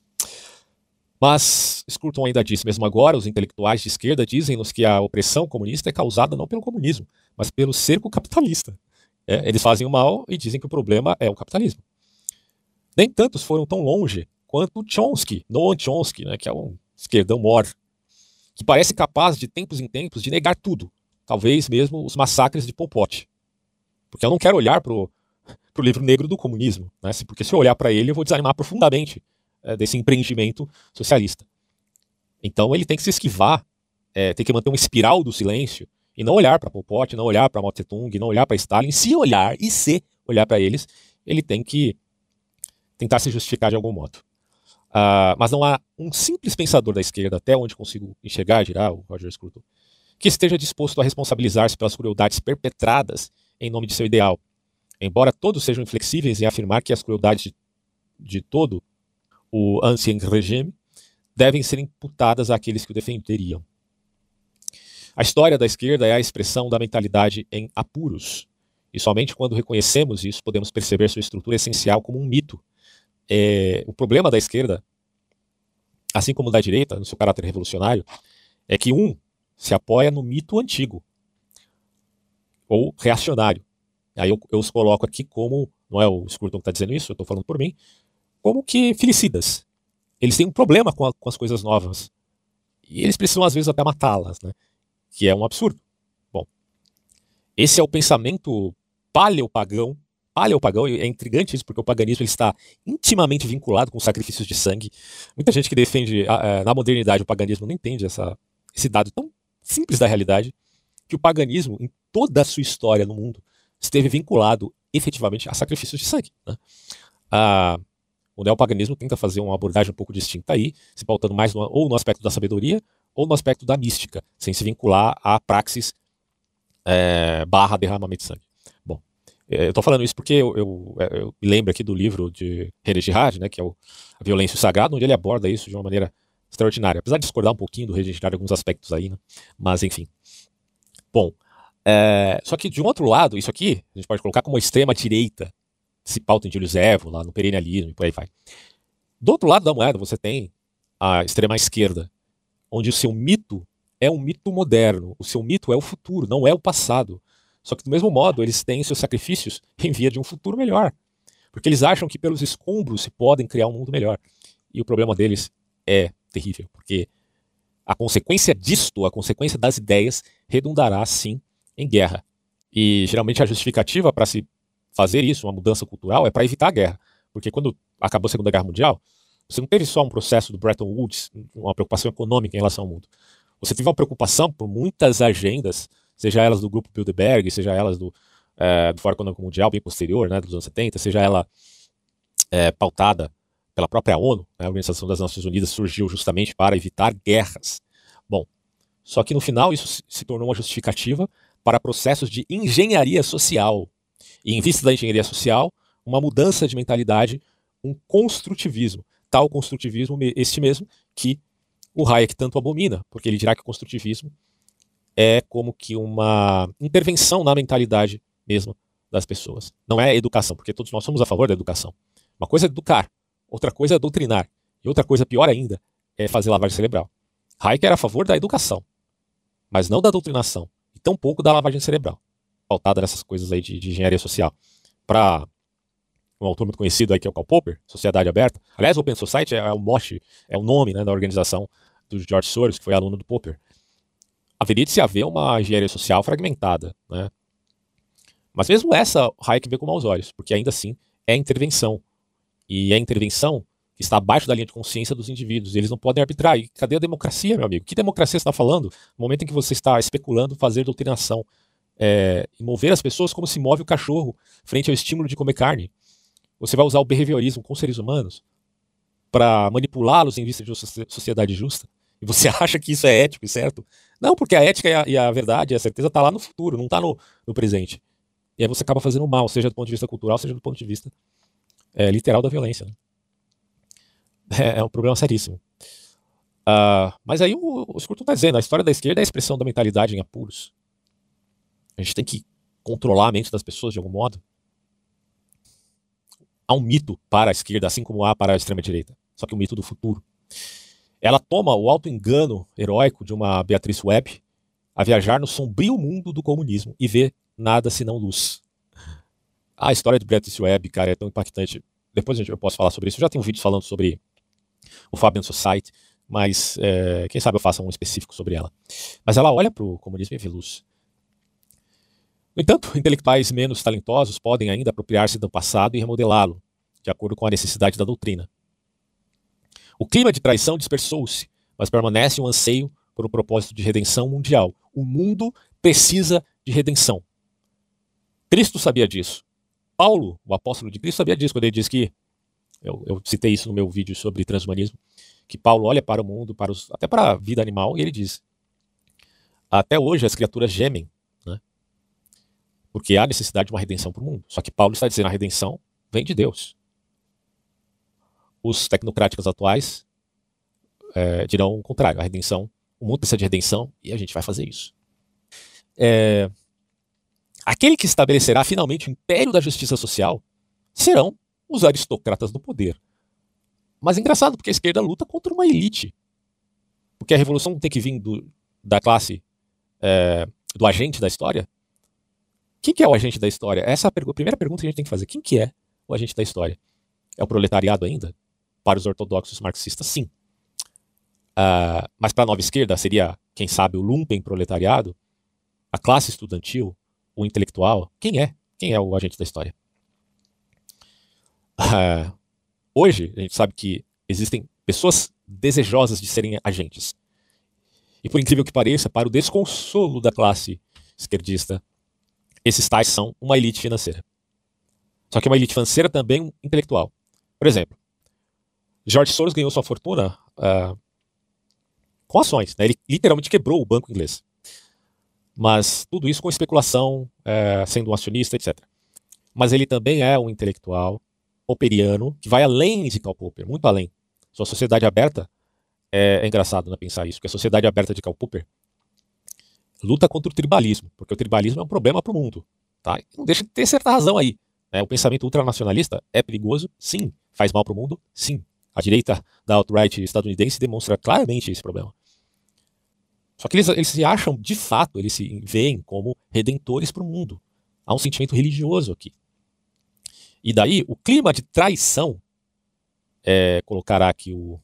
Mas Scruton ainda diz, mesmo agora, os intelectuais de esquerda dizem-nos que a opressão comunista é causada não pelo comunismo, mas pelo cerco capitalista. É, eles fazem o mal e dizem que o problema é o capitalismo. Nem tantos foram tão longe quanto Chomsky, Noam Chomsky, né, que é um esquerdão mor, que parece capaz de tempos em tempos de negar tudo, talvez mesmo os massacres de Pol Pot. Porque eu não quero olhar para o livro negro do comunismo, né? porque se eu olhar para ele eu vou desanimar profundamente é, desse empreendimento socialista. Então ele tem que se esquivar, é, tem que manter uma espiral do silêncio e não olhar para Pol Pot, não olhar para Mao Tse Tung, não olhar para Stalin. Se olhar e se olhar para eles, ele tem que tentar se justificar de algum modo. Uh, mas não há um simples pensador da esquerda, até onde consigo enxergar, dirá o Roger Scruton, que esteja disposto a responsabilizar-se pelas crueldades perpetradas em nome de seu ideal. Embora todos sejam inflexíveis em afirmar que as crueldades de, de todo o ancien regime devem ser imputadas àqueles que o defenderiam. A história da esquerda é a expressão da mentalidade em apuros, e somente quando reconhecemos isso podemos perceber sua estrutura essencial como um mito. É, o problema da esquerda, assim como da direita, no seu caráter revolucionário, é que um se apoia no mito antigo, ou reacionário. Aí eu, eu os coloco aqui como, não é o Scruton que está dizendo isso, eu estou falando por mim, como que felicidas. Eles têm um problema com, a, com as coisas novas. E eles precisam, às vezes, até matá-las, né? que é um absurdo. Bom, esse é o pensamento paleopagão. Paleopagão, é intrigante isso, porque o paganismo ele está intimamente vinculado com sacrifícios de sangue. Muita gente que defende a, a, na modernidade o paganismo não entende essa, esse dado tão simples da realidade, que o paganismo, em toda a sua história no mundo, esteve vinculado efetivamente a sacrifícios de sangue. Né? Ah, o neopaganismo tenta fazer uma abordagem um pouco distinta aí, se pautando mais no, ou no aspecto da sabedoria ou no aspecto da mística, sem se vincular à praxis é, barra derramamento de sangue. Bom, é, eu estou falando isso porque eu, eu, é, eu, me lembro aqui do livro de René Girard, né, que é o A Violência o Sagrado, onde ele aborda isso de uma maneira extraordinária. Apesar de discordar um pouquinho do René Girard em alguns aspectos aí, né? mas enfim. Bom, é, só que de um outro lado, isso aqui a gente pode colocar como extrema direita, se pauta em Júlio Evo, lá no perennialismo e por aí vai. Do outro lado da moeda, você tem a extrema esquerda, onde o seu mito é um mito moderno, o seu mito é o futuro, não é o passado. Só que do mesmo modo, eles têm seus sacrifícios em via de um futuro melhor. Porque eles acham que pelos escombros se podem criar um mundo melhor. E o problema deles é terrível, porque a consequência disto, a consequência das ideias, redundará sim em guerra. E geralmente a justificativa para se fazer isso, uma mudança cultural, é para evitar a guerra. Porque quando acabou a Segunda Guerra Mundial, você não teve só um processo do Bretton Woods, uma preocupação econômica em relação ao mundo. Você teve uma preocupação por muitas agendas, seja elas do grupo Bilderberg, seja elas do, é, do Fórum Econômico Mundial, bem posterior, né, dos anos 70, seja ela é, pautada pela própria ONU, né, a Organização das Nações Unidas surgiu justamente para evitar guerras. Bom, só que no final isso se tornou uma justificativa para processos de engenharia social. E em vista da engenharia social, uma mudança de mentalidade, um construtivismo. Tal construtivismo, este mesmo, que o Hayek tanto abomina, porque ele dirá que o construtivismo é como que uma intervenção na mentalidade mesmo das pessoas. Não é educação, porque todos nós somos a favor da educação. Uma coisa é educar, outra coisa é doutrinar, e outra coisa pior ainda é fazer lavagem cerebral. Hayek era a favor da educação, mas não da doutrinação, e tampouco da lavagem cerebral, pautada nessas coisas aí de, de engenharia social. Para um autor muito conhecido aí que é o Karl Popper, Sociedade Aberta. Aliás, Open Society é, o mote, é o nome né, da organização do George Soros, que foi aluno do Popper. Haveria de se haver uma engenharia social fragmentada, né? Mas mesmo essa, Hayek vê com maus olhos, porque ainda assim é intervenção. E é intervenção que está abaixo da linha de consciência dos indivíduos. Eles não podem arbitrar. E cadê a democracia, meu amigo? Que democracia você está falando no momento em que você está especulando fazer doutrinação? É, e mover as pessoas como se move o cachorro frente ao estímulo de comer carne. Você vai usar o behaviorismo com seres humanos para manipulá-los em vista de uma sociedade justa? E você acha que isso é ético e certo? Não, porque a ética e a, e a verdade e a certeza está lá no futuro, não está no, no presente. E aí você acaba fazendo mal, seja do ponto de vista cultural, seja do ponto de vista é, literal da violência. Né? É, um problema seríssimo. Uh, mas aí o, o Scruton está dizendo, a história da esquerda é a expressão da mentalidade em apuros. A gente tem que controlar a mente das pessoas de algum modo. Há um mito para a esquerda, assim como há para a extrema-direita. Só que o mito do futuro. Ela toma o auto-engano heróico de uma Beatriz Webb a viajar no sombrio mundo do comunismo e vê nada senão luz. A história de Beatrice Webb, cara, é tão impactante. Depois eu posso falar sobre isso. Eu já tenho um vídeo falando sobre o Fabian Society, mas é, quem sabe eu faça um específico sobre ela. Mas ela olha para o comunismo e vê luz. No entanto, intelectuais menos talentosos podem ainda apropriar-se do passado e remodelá-lo, de acordo com a necessidade da doutrina. O clima de traição dispersou-se, mas permanece um anseio por um propósito de redenção mundial. O mundo precisa de redenção. Cristo sabia disso. Paulo, o apóstolo de Cristo, sabia disso quando ele diz que, eu, eu citei isso no meu vídeo sobre transhumanismo, que Paulo olha para o mundo, para os, até para a vida animal, e ele diz: até hoje as criaturas gemem, né? porque há necessidade de uma redenção para o mundo. Só que Paulo está dizendo a redenção vem de Deus. Os tecnocráticos atuais é, dirão o contrário: a redenção, o mundo precisa de redenção e a gente vai fazer isso. É, Aquele que estabelecerá finalmente o império da justiça social serão os aristocratas do poder. Mas é engraçado, porque a esquerda luta contra uma elite. Porque a revolução tem que vir do, da classe é, do agente da história. Quem que é o agente da história? Essa é a, primeira pergunta que a gente tem que fazer. Quem que é o agente da história? É o proletariado ainda? Para os ortodoxos marxistas, sim. Uh, mas para a nova esquerda seria, quem sabe, o lumpen proletariado, a classe estudantil, o intelectual, quem é? Quem é o agente da história? Uh, hoje, a gente sabe que existem pessoas desejosas de serem agentes. E por incrível que pareça, para o desconsolo da classe esquerdista, esses tais são uma elite financeira. Só que uma elite financeira também intelectual. Por exemplo, George Soros ganhou sua fortuna uh, com ações. Né? Ele literalmente quebrou o banco inglês. Mas tudo isso com especulação, é, sendo um acionista, etc. Mas ele também é um intelectual popperiano que vai além de Karl Popper, muito além. Sua sociedade aberta é, é engraçado né, pensar isso, porque a sociedade aberta de Karl Popper luta contra o tribalismo, porque o tribalismo é um problema para o mundo. Tá? Não deixa de ter certa razão aí. Né? O pensamento ultranacionalista é perigoso? Sim. Faz mal para o mundo? Sim. A direita da alt-right estadunidense demonstra claramente esse problema. Só que eles, eles se acham, de fato, eles se veem como redentores para o mundo. Há um sentimento religioso aqui. E daí, o clima de traição, é, colocará aqui o.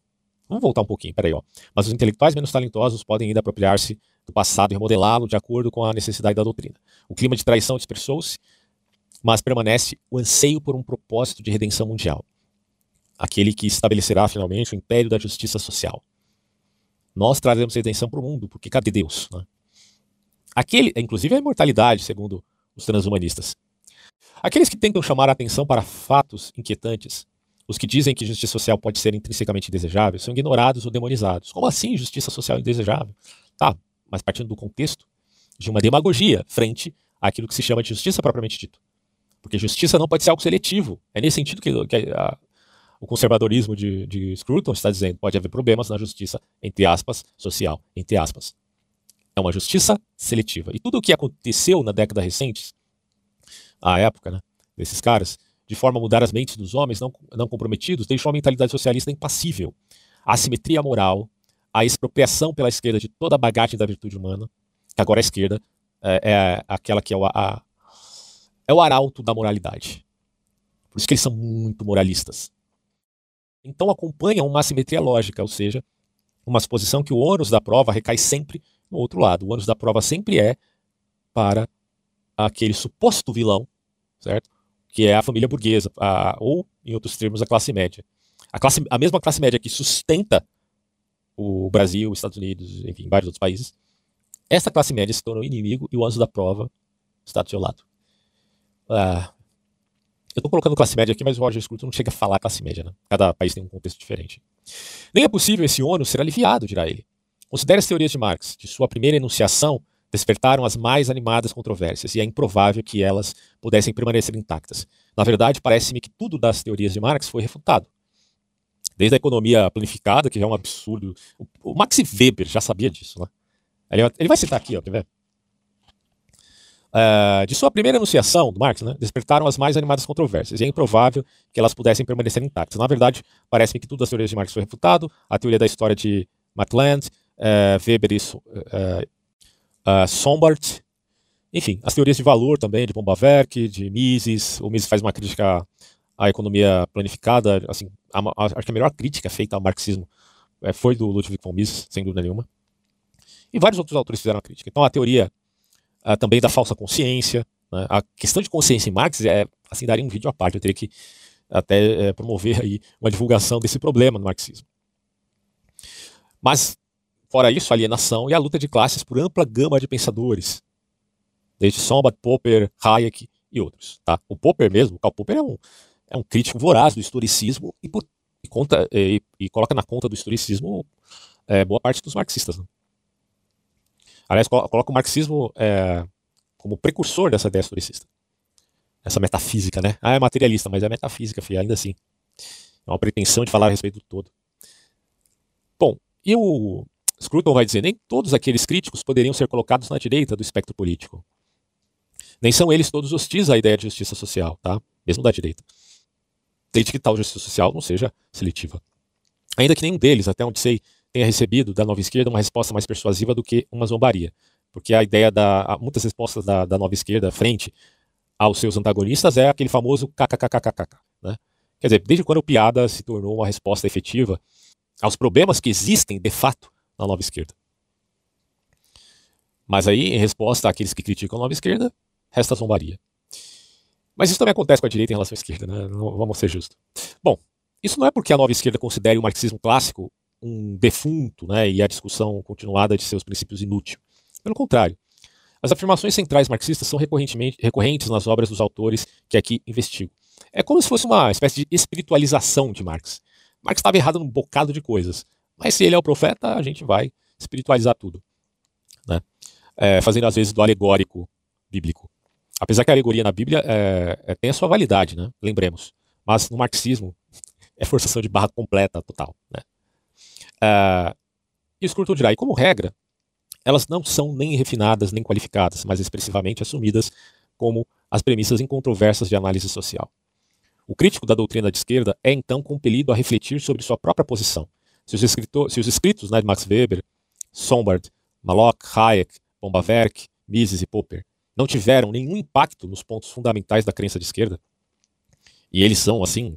Vamos voltar um pouquinho, peraí, ó. Mas os intelectuais menos talentosos podem ainda apropriar-se do passado e remodelá-lo de acordo com a necessidade da doutrina. O clima de traição dispersou-se, mas permanece o anseio por um propósito de redenção mundial aquele que estabelecerá finalmente o império da justiça social. Nós trazemos redenção para o mundo, porque cadê Deus? Né? Aquele, inclusive a imortalidade, segundo os transhumanistas. Aqueles que tentam chamar a atenção para fatos inquietantes, os que dizem que justiça social pode ser intrinsecamente desejável, são ignorados ou demonizados. Como assim justiça social indesejável? Tá, mas partindo do contexto de uma demagogia frente àquilo que se chama de justiça propriamente dito. Porque justiça não pode ser algo seletivo. É nesse sentido que, que a, o conservadorismo de, de Scruton está dizendo pode haver problemas na justiça, entre aspas, social, entre aspas. É uma justiça seletiva. E tudo o que aconteceu na década recente, à época, né, desses caras, de forma a mudar as mentes dos homens não, não comprometidos, deixou a mentalidade socialista impassível. A assimetria moral, a expropriação pela esquerda de toda a bagagem da virtude humana, que agora a esquerda é, é aquela que é o, a, é o arauto da moralidade. Por isso que eles são muito moralistas. Então acompanha uma assimetria lógica, ou seja, uma suposição que o ônus da prova recai sempre no outro lado. O ônus da prova sempre é para aquele suposto vilão, certo? Que é a família burguesa, a, ou, em outros termos, a classe média. A, classe, a mesma classe média que sustenta o Brasil, os Estados Unidos, enfim, vários outros países, essa classe média se tornou inimigo e o ônus da prova está do seu lado. Ah, eu estou colocando classe média aqui, mas o Roger Scruton não chega a falar classe média, né? Cada país tem um contexto diferente. Nem é possível esse ônus ser aliviado, dirá ele. Considere as teorias de Marx. De sua primeira enunciação, despertaram as mais animadas controvérsias, e é improvável que elas pudessem permanecer intactas. Na verdade, parece-me que tudo das teorias de Marx foi refutado. Desde a economia planificada, que já é um absurdo. O Max Weber já sabia disso, né? Ele vai citar aqui, ó, quer ver? Uh, de sua primeira enunciação, do Marx, né, despertaram as mais animadas controvérsias, e é improvável que elas pudessem permanecer intactas. Na verdade, parece-me que tudo das teorias de Marx foi refutado, a teoria da história de Maitland, uh, Weber e uh, Sombart, enfim, as teorias de valor também, de Bombaverk, de Mises, o Mises faz uma crítica à economia planificada, assim, a, a, acho que a melhor crítica feita ao marxismo foi do Ludwig von Mises, sem dúvida nenhuma. E vários outros autores fizeram a crítica. Então a teoria uh, também da falsa consciência. Né? A questão de consciência em Marx é, assim, daria um vídeo à parte. Eu teria que até é, promover aí uma divulgação desse problema no marxismo. Mas, fora isso, a alienação e a luta de classes por ampla gama de pensadores, desde Sombart, Popper, Hayek e outros. Tá? O Popper mesmo, o Karl Popper é um, é um crítico voraz do historicismo e, por, e, conta, e, e coloca na conta do historicismo é, boa parte dos marxistas. Né? Aliás, coloca o marxismo é, como precursor dessa ideia historicista. Essa metafísica, né? Ah, é materialista, mas é metafísica, filho, ainda assim. É uma pretensão de falar a respeito do todo. Bom, e o Scruton vai dizer: nem todos aqueles críticos poderiam ser colocados na direita do espectro político. Nem são eles todos hostis à ideia de justiça social, tá? Mesmo da direita. Desde que tal justiça social não seja seletiva. Ainda que nenhum deles, até onde sei, tenha recebido da nova esquerda uma resposta mais persuasiva do que uma zombaria. Porque a ideia da. Muitas respostas da, da nova esquerda frente aos seus antagonistas é aquele famoso kkkkk. Né? Quer dizer, desde quando o piada se tornou uma resposta efetiva aos problemas que existem de fato na nova esquerda. Mas aí, em resposta àqueles que criticam a nova esquerda, resta a zombaria. Mas isso também acontece com a direita em relação à esquerda, né? Vamos ser justos. Bom, isso não é porque a nova esquerda considere o marxismo clássico um defunto né, e a discussão continuada de seus princípios inútil. Pelo contrário, as afirmações centrais marxistas são recorrentemente, recorrentes nas obras dos autores que aqui investigo. É como se fosse uma espécie de espiritualização de Marx. Marx estava errado num bocado de coisas, mas se ele é o profeta, a gente vai espiritualizar tudo. Né? É, fazendo às vezes do alegórico bíblico. Apesar que a alegoria na Bíblia é, é, tem a sua validade, né? lembremos. Mas no marxismo é forçação de barra completa, total. Né? Uh, e dirá, e como regra, elas não são nem refinadas nem qualificadas, mas expressivamente assumidas como as premissas incontroversas de análise social. O crítico da doutrina de esquerda é então compelido a refletir sobre sua própria posição. Se os, escritor, se os escritos né, de Max Weber, Sombart, Mallock, Hayek, Bombaverk, Mises e Popper não tiveram nenhum impacto nos pontos fundamentais da crença de esquerda, e eles são, assim,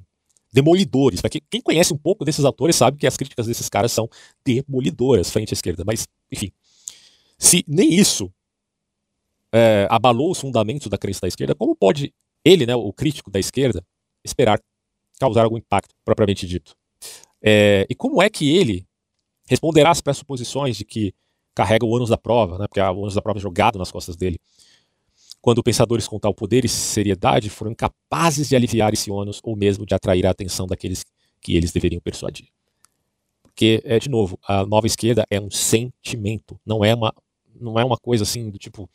demolidores. Para quem conhece um pouco desses autores sabe que as críticas desses caras são demolidoras frente à esquerda. Mas, enfim, se nem isso é, abalou os fundamentos da crença da esquerda, como pode ele, né, o crítico da esquerda, esperar causar algum impacto propriamente dito? É, e como é que ele responderá às pressuposições de que carrega o ônus da prova, né, porque o ônus da prova é jogado nas costas dele, quando pensadores com tal poder e seriedade foram incapazes de aliviar esse ônus ou mesmo de atrair a atenção daqueles que eles deveriam persuadir. Porque, é, de novo, a nova esquerda é um sentimento, não é uma, não é uma coisa assim do tipo,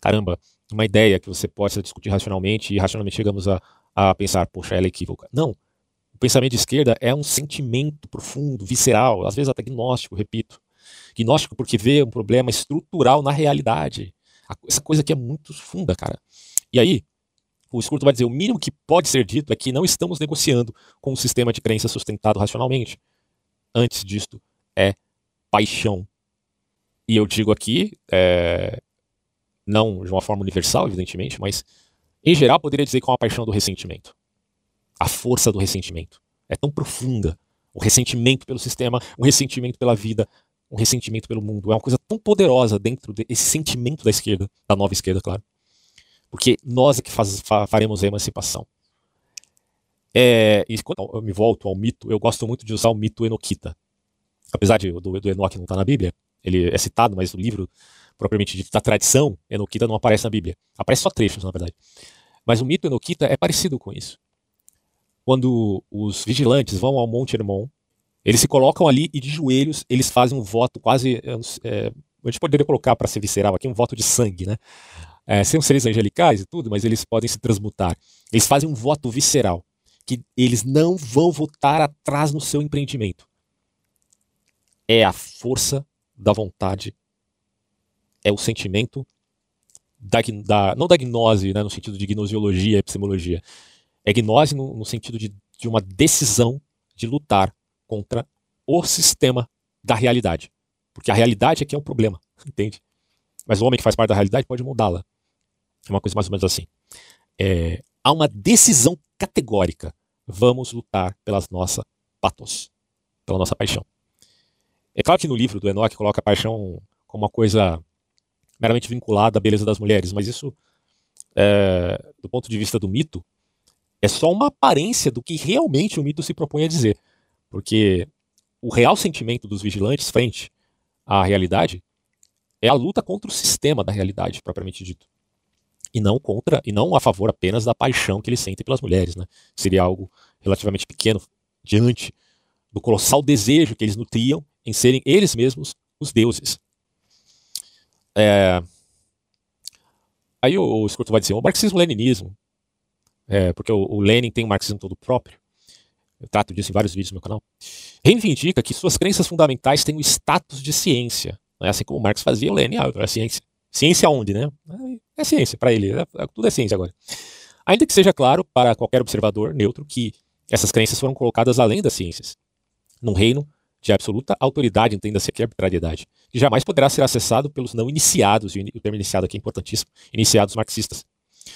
caramba, uma ideia que você possa discutir racionalmente e racionalmente chegamos a, a pensar, poxa, ela é equívoca. Não. O pensamento de esquerda é um sentimento profundo, visceral, às vezes até gnóstico, repito. Gnóstico porque vê um problema estrutural na realidade essa coisa aqui é muito funda, cara. E aí, o Scurto vai dizer: o mínimo que pode ser dito é que não estamos negociando com um sistema de crença sustentado racionalmente. Antes disto, é paixão. E eu digo aqui, é, não de uma forma universal, evidentemente, mas em geral poderia dizer que é uma paixão do ressentimento. A força do ressentimento é tão profunda. O ressentimento pelo sistema, o ressentimento pela vida, um ressentimento pelo mundo. É uma coisa tão poderosa dentro desse sentimento da esquerda, da nova esquerda, claro. Porque nós é que faz, faremos a emancipação. É, e quando eu me volto ao mito, eu gosto muito de usar o mito Enoquita. Apesar de, do, do Enoque não estar tá na Bíblia, ele é citado, mas o livro, propriamente dito, da tradição, Enoquita não aparece na Bíblia. Aparece só trechos, na verdade. Mas o mito Enoquita é parecido com isso. Quando os vigilantes vão ao Monte Hermon eles se colocam ali e de joelhos eles fazem um voto quase. É, a gente poderia colocar para ser visceral aqui um voto de sangue, né? É, são seres angelicais e tudo, mas eles podem se transmutar. Eles fazem um voto visceral, que eles não vão voltar atrás no seu empreendimento. É a força da vontade, é o sentimento da, da não da gnose, né, no sentido de gnosiologia, epistemologia, é gnose no, no sentido de, de uma decisão de lutar contra o sistema da realidade. Porque a realidade é que é o problema, entende? Mas o homem que faz parte da realidade pode mudá-la. É uma coisa mais ou menos assim. É, há uma decisão categórica. Vamos lutar pelas nossas patos, pela nossa paixão. É claro que no livro do Enoch coloca a paixão como uma coisa meramente vinculada à beleza das mulheres, mas isso, é, do ponto de vista do mito, é só uma aparência do que realmente o mito se propõe a dizer. Porque o real sentimento dos vigilantes frente à realidade é a luta contra o sistema da realidade, propriamente dito. E não contra, e não a favor apenas da paixão que eles sentem pelas mulheres, né? Seria algo relativamente pequeno diante do colossal desejo que eles nutriam em serem eles mesmos os deuses. É... Aí o, o vai dizer, o marxismo-leninismo, é, porque o, o Lenin tem um marxismo todo próprio, eu trato disso em vários vídeos no meu canal, reivindica que suas crenças fundamentais têm o status de ciência. Não é assim como Marx fazia, o Lenin, ah, é ciência. Ciência onde, né? É ciência para ele, é, é, tudo é ciência agora. Ainda que seja claro para qualquer observador neutro que essas crenças foram colocadas além das ciências, num reino de absoluta autoridade, entenda-se aqui arbitrariedade, que jamais poderá ser acessado pelos não iniciados, e o termo iniciado aqui é importantíssimo, iniciados marxistas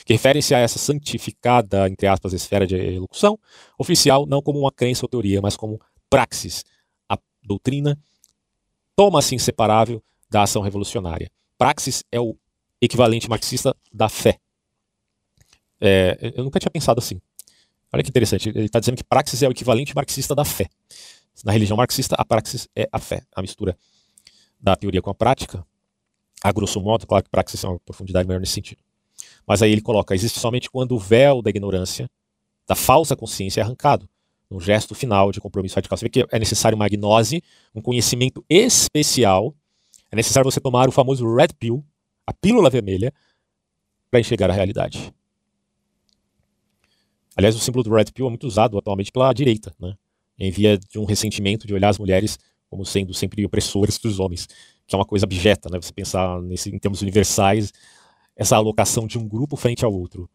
que referem-se a essa santificada, entre aspas, esfera de elocução oficial, não como uma crença ou teoria, mas como praxis. A doutrina toma-se inseparável da ação revolucionária. Praxis é o equivalente marxista da fé. É, eu nunca tinha pensado assim. Olha que interessante, ele está dizendo que praxis é o equivalente marxista da fé. Na religião marxista, a praxis é a fé, a mistura da teoria com a prática. A grosso modo, claro que praxis é uma profundidade maior nesse sentido. Mas aí ele coloca: existe somente quando o véu da ignorância, da falsa consciência é arrancado, no gesto final de compromisso radical. Você vê que é necessário uma gnose, um conhecimento especial. É necessário você tomar o famoso red pill, a pílula vermelha, para enxergar a realidade. Aliás, o símbolo do red pill é muito usado atualmente pela direita, né? em via de um ressentimento de olhar as mulheres como sendo sempre opressoras dos homens, que é uma coisa abjeta, né? Você pensar nesse, em termos universais, essa alocação de um grupo frente ao outro.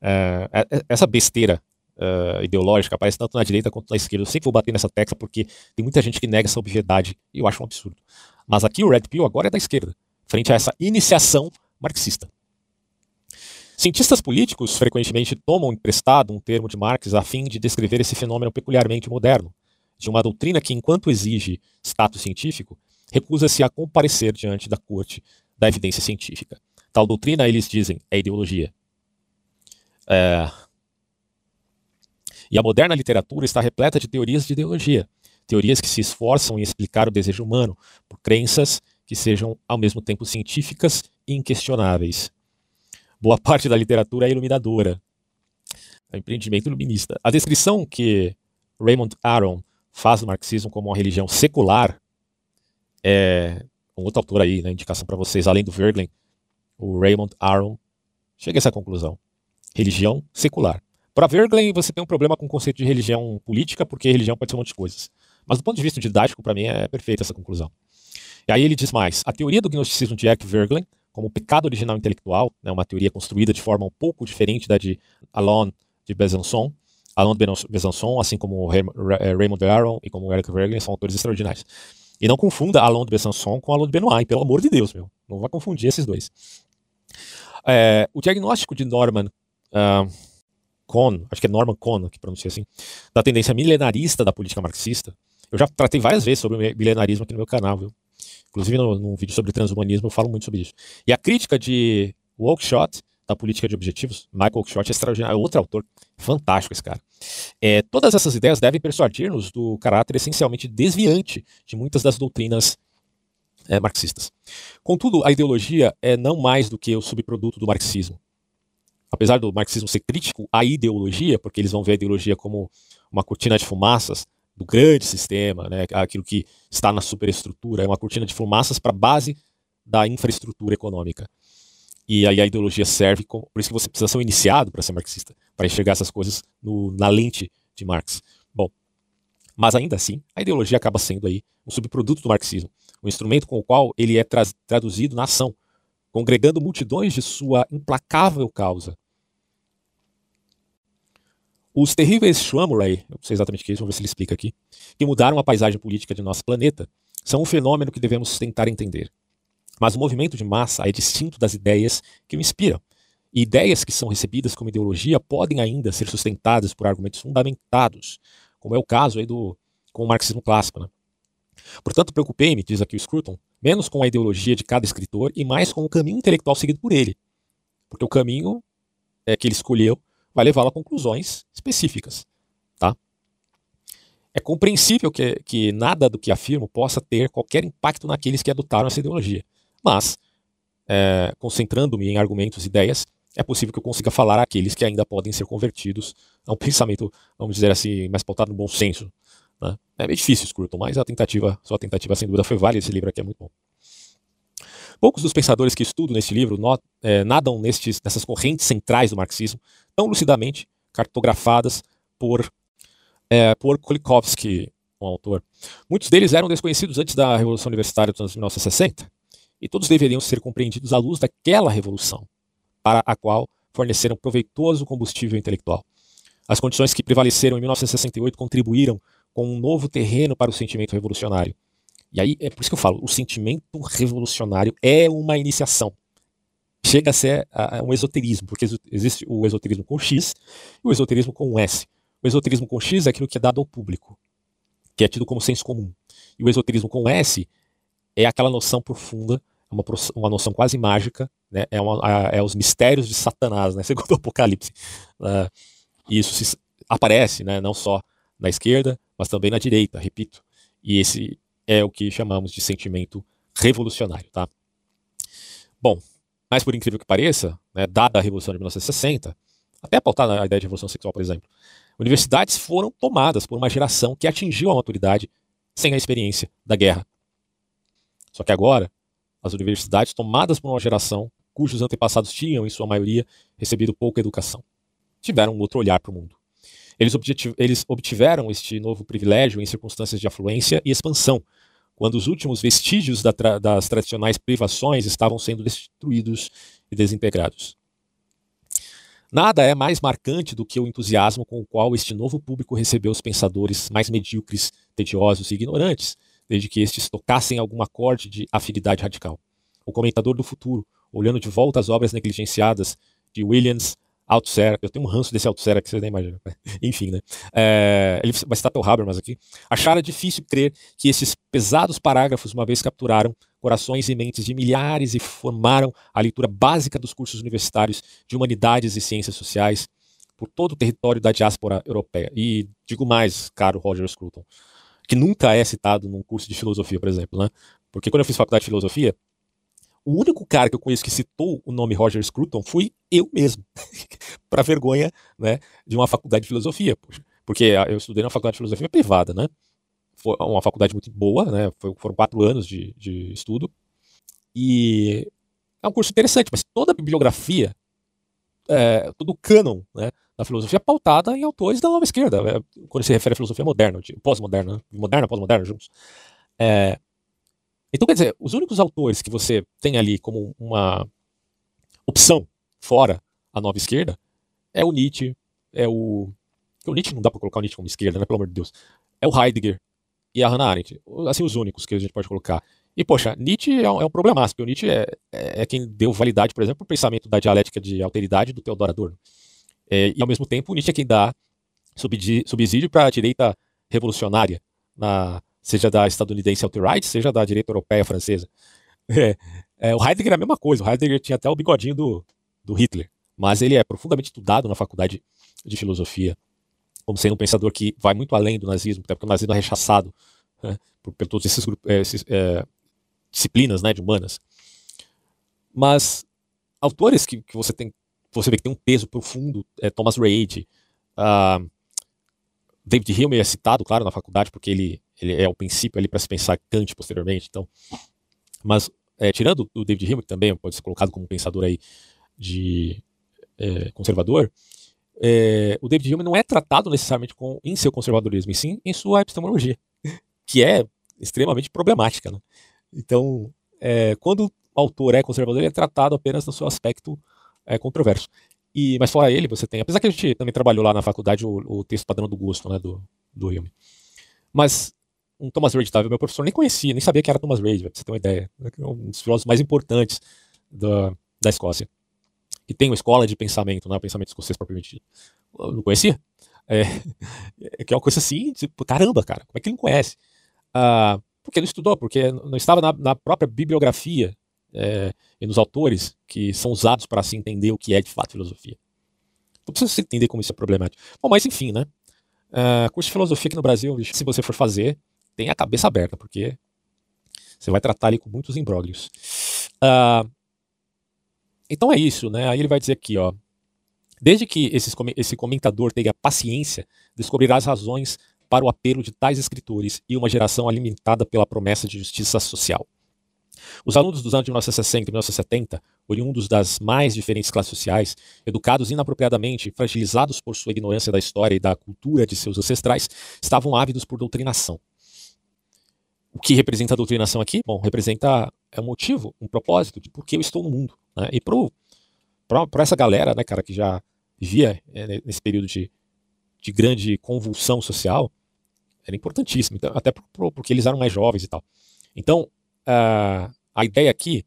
É, é, é, essa besteira uh, ideológica aparece tanto na direita quanto na esquerda. Eu sempre vou bater nessa tecla porque tem muita gente que nega essa obviedade e eu acho um absurdo. Mas aqui o Red Pill agora é da esquerda, frente a essa iniciação marxista. Cientistas políticos frequentemente tomam emprestado um termo de Marx a fim de descrever esse fenômeno peculiarmente moderno, de uma doutrina que, enquanto exige status científico, recusa-se a comparecer diante da corte da evidência científica. Tal doutrina, eles dizem, é ideologia. É... E a moderna literatura está repleta de teorias de ideologia, teorias que se esforçam em explicar o desejo humano por crenças que sejam ao mesmo tempo científicas e inquestionáveis. Boa parte da literatura é iluminadora. É um empreendimento iluminista. A descrição que Raymond Aron faz do marxismo como uma religião secular é um outro autor aí, né, indicação para vocês, além do Verglen, o Raymond Aron, chega a essa conclusão. Religião secular. Para Verglen, você tem um problema com o conceito de religião política, porque religião pode ser um monte de coisas. Mas do ponto de vista didático, para mim, é perfeita essa conclusão. E aí ele diz mais: a teoria do gnosticismo de Eric Verglen como pecado original intelectual, né, uma teoria construída de forma um pouco diferente da de Alain de Besançon. Alain de Besançon, assim como eh, Raymond Aron e como Eric Verglen, são autores extraordinários. E não confunda Alain de Besançon com Alain de Benoit, pelo amor de Deus, meu. Não vai confundir esses dois. É, o diagnóstico de Norman uh, Cohn, acho que é Norman Cohn que pronuncia assim, da tendência milenarista da política marxista, eu já tratei várias vezes sobre o milenarismo aqui no meu canal, viu? Inclusive, no, num vídeo sobre transhumanismo, eu falo muito sobre isso. E a crítica de Walkshot, da política de objetivos, Michael Walkshot é extraordinário, é outro autor, fantástico esse cara. É, todas essas ideias devem persuadir-nos do caráter essencialmente desviante de muitas das doutrinas é, marxistas. Contudo, a ideologia é não mais do que o subproduto do marxismo. Apesar do marxismo ser crítico à ideologia, porque eles vão ver a ideologia como uma cortina de fumaças do grande sistema, né, aquilo que está na superestrutura, é uma cortina de fumaças para a base da infraestrutura econômica. E aí a ideologia serve, como, por isso que você precisa ser um iniciado para ser marxista, para enxergar essas coisas no, na lente de Marx. Bom, mas ainda assim, a ideologia acaba sendo aí um subproduto do marxismo, um instrumento com o qual ele é tra traduzido na ação, congregando multidões de sua implacável causa, os terríveis Schwammurray, não sei exatamente o que é isso, vamos ver se ele explica aqui, que mudaram a paisagem política de nosso planeta, são um fenômeno que devemos tentar entender. Mas o movimento de massa é distinto das ideias que o inspiram. E ideias que são recebidas como ideologia podem ainda ser sustentadas por argumentos fundamentados, como é o caso aí do, com o marxismo clássico. Né? Portanto, preocupei-me, diz aqui o Scruton, menos com a ideologia de cada escritor e mais com o caminho intelectual seguido por ele. Porque o caminho é, que ele escolheu vai levá-lo a conclusões específicas. Tá? É compreensível que, que nada do que afirmo possa ter qualquer impacto naqueles que adotaram essa ideologia. Mas, é, concentrando-me em argumentos e ideias, é possível que eu consiga falar àqueles que ainda podem ser convertidos a um pensamento, vamos dizer assim, mais pautado no bom senso. Né? É meio difícil, Scruton, mas a tentativa, sua tentativa sem dúvida foi válida. Esse livro aqui é muito bom. Poucos dos pensadores que estudo neste livro not, é, nadam nestes, nessas correntes centrais do marxismo, tão lucidamente cartografadas por, é, por Kulikovsky, um autor. Muitos deles eram desconhecidos antes da Revolução Universitária dos anos 1960, e todos deveriam ser compreendidos à luz daquela revolução, para a qual forneceram proveitoso combustível intelectual. As condições que prevaleceram em 1968 contribuíram com um novo terreno para o sentimento revolucionário e aí é por isso que eu falo, o sentimento revolucionário é uma iniciação. Chega a ser uh, um esoterismo, porque existe o esoterismo com X e o esoterismo com S. O esoterismo com X é aquilo que é dado ao público, que é tido como senso comum. E o esoterismo com S é aquela noção profunda, uma, uma noção quase mágica, né? é, uma, é os mistérios de Satanás, né? segundo o Apocalipse. Uh, isso se, aparece né? não só na esquerda, mas também na direita, repito. E esse é o que chamamos de sentimento revolucionário. Tá? Bom, mas por incrível que pareça, né, dada a Revolução de 1960, até pautar a ideia de revolução sexual, por exemplo, universidades foram tomadas por uma geração que atingiu a maturidade sem a experiência da guerra. Só que agora, as universidades tomadas por uma geração cujos antepassados tinham, em sua maioria, recebido pouca educação, tiveram um outro olhar para o mundo. Eles, eles obtiveram este novo privilégio em circunstâncias de afluência e expansão, quando os últimos vestígios da tra das tradicionais privações estavam sendo destruídos e desintegrados. Nada é mais marcante do que o entusiasmo com o qual este novo público recebeu os pensadores mais medíocres, tediosos e ignorantes, desde que estes tocassem algum acorde de afinidade radical. O comentador do futuro, olhando de volta as obras negligenciadas de Williams, Althusser, eu tenho um ranço desse Althusser que vocês nem imaginam. Enfim, né? É, ele vai citar o Habermas aqui. Achara difícil crer que esses pesados parágrafos, uma vez capturaram corações e mentes de milhares e formaram a leitura básica dos cursos universitários de humanidades e ciências sociais por todo o território da diáspora europeia. E digo mais, caro Roger Scruton, que nunca é citado num curso de filosofia, por exemplo, né? Porque quando eu fiz faculdade de filosofia, o único cara que eu conheço que citou o nome Roger Scruton fui eu mesmo, para vergonha né, de uma faculdade de filosofia. Porque eu estudei na faculdade de filosofia privada, né? Foi uma faculdade muito boa, né? Foram quatro anos de, de estudo. E é um curso interessante, mas toda a bibliografia, é, todo o cânon né, da filosofia é pautada em autores da nova esquerda, é, quando se refere à filosofia moderna, pós-moderna, moderna, pós-moderna juntos. É, então, quer dizer, os únicos autores que você tem ali como uma opção fora a nova esquerda é o Nietzsche, é o. O Nietzsche não dá para colocar o Nietzsche como esquerda, né? Pelo amor de Deus. É o Heidegger e a Hannah Arendt. Assim, os únicos que a gente pode colocar. E, poxa, Nietzsche é um, é um porque o Nietzsche é, é, é quem deu validade, por exemplo, ao pensamento da dialética de alteridade do Theodor Adorno. É, e, ao mesmo tempo, Nietzsche é quem dá subsídio para a direita revolucionária na, seja da estadunidense alt-right, seja da direita europeia francesa. É, é, o Heidegger é a mesma coisa, o Heidegger tinha até o bigodinho do, do Hitler, mas ele é profundamente estudado na faculdade de filosofia, como sendo um pensador que vai muito além do nazismo, até porque o nazismo é rechaçado né, por, por todas essas é, disciplinas né, de humanas. Mas autores que, que você tem você vê que tem um peso profundo, é Thomas Reid, uh, David Hume é citado, claro, na faculdade, porque ele ele é o princípio ali para se pensar Kant posteriormente. Então, mas é, tirando o David Hume, que também pode ser colocado como um pensador aí de é, conservador, é, o David Hume não é tratado necessariamente com, em seu conservadorismo, e sim em sua epistemologia, que é extremamente problemática. Né? Então, quando o autor é conservador, ele é tratado apenas no seu aspecto controverso. E, mas fora ele, você tem, apesar que a gente também trabalhou lá na faculdade o, o texto padrão do gosto, né, do, do Hume. Mas um Thomas Reid, tá? meu professor nem conhecia, nem sabia que era Thomas Reid, você ter uma ideia. É um dos filósofos mais importantes da, da Escócia. Que tem uma escola de pensamento, né? pensamento escocês propriamente dito. Não conhecia. É, é, que é uma coisa assim, tipo, caramba, cara, como é que ele não conhece? Ah, porque ele estudou, porque não estava na, na própria bibliografia é, e nos autores que são usados para se entender o que é de fato filosofia. Então precisa entender como isso é problemático. Bom, mas enfim, né? Uh, curso de filosofia aqui no Brasil, se você for fazer, tenha a cabeça aberta, porque você vai tratar ali com muitos imbróglios. Uh, então é isso, né? Aí ele vai dizer aqui, ó. Desde que esses, esse comentador tenha paciência, descobrirá as razões para o apelo de tais escritores e uma geração alimentada pela promessa de justiça social. Os alunos dos anos de 1960 e 1970, oriundos das mais diferentes classes sociais, educados inapropriadamente, fragilizados por sua ignorância da história e da cultura de seus ancestrais, estavam ávidos por doutrinação. O que representa a doutrinação aqui? Bom, representa é um motivo, um propósito de por que eu estou no mundo. Né? E para essa galera, né, cara, que já vivia é, nesse período de, de grande convulsão social, era importantíssimo, então, até porque eles eram mais jovens e tal. Então, uh, a ideia aqui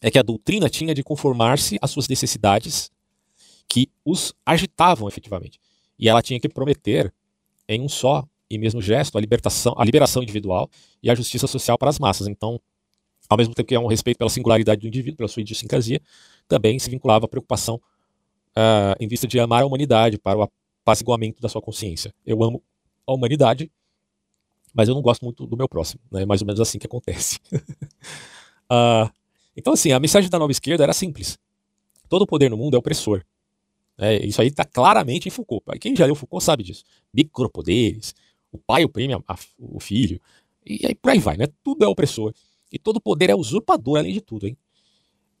é que a doutrina tinha de conformar-se às suas necessidades que os agitavam efetivamente. E ela tinha que prometer em um só e mesmo gesto a libertação, a liberação individual e a justiça social para as massas. Então, ao mesmo tempo que é um respeito pela singularidade do indivíduo, pela sua idiosincrasia, também se vinculava à preocupação uh, em vista de amar a humanidade para o apaziguamento da sua consciência. Eu amo a humanidade, mas eu não gosto muito do meu próximo. É né? mais ou menos assim que acontece. uh, então, assim, a mensagem da nova esquerda era simples. Todo poder no mundo é opressor. É, isso aí está claramente em Foucault. Quem já leu Foucault sabe disso. Micropoderes, o pai oprime a, a, o filho, e aí por aí vai, né? Tudo é opressor. E todo poder é usurpador, além de tudo, hein?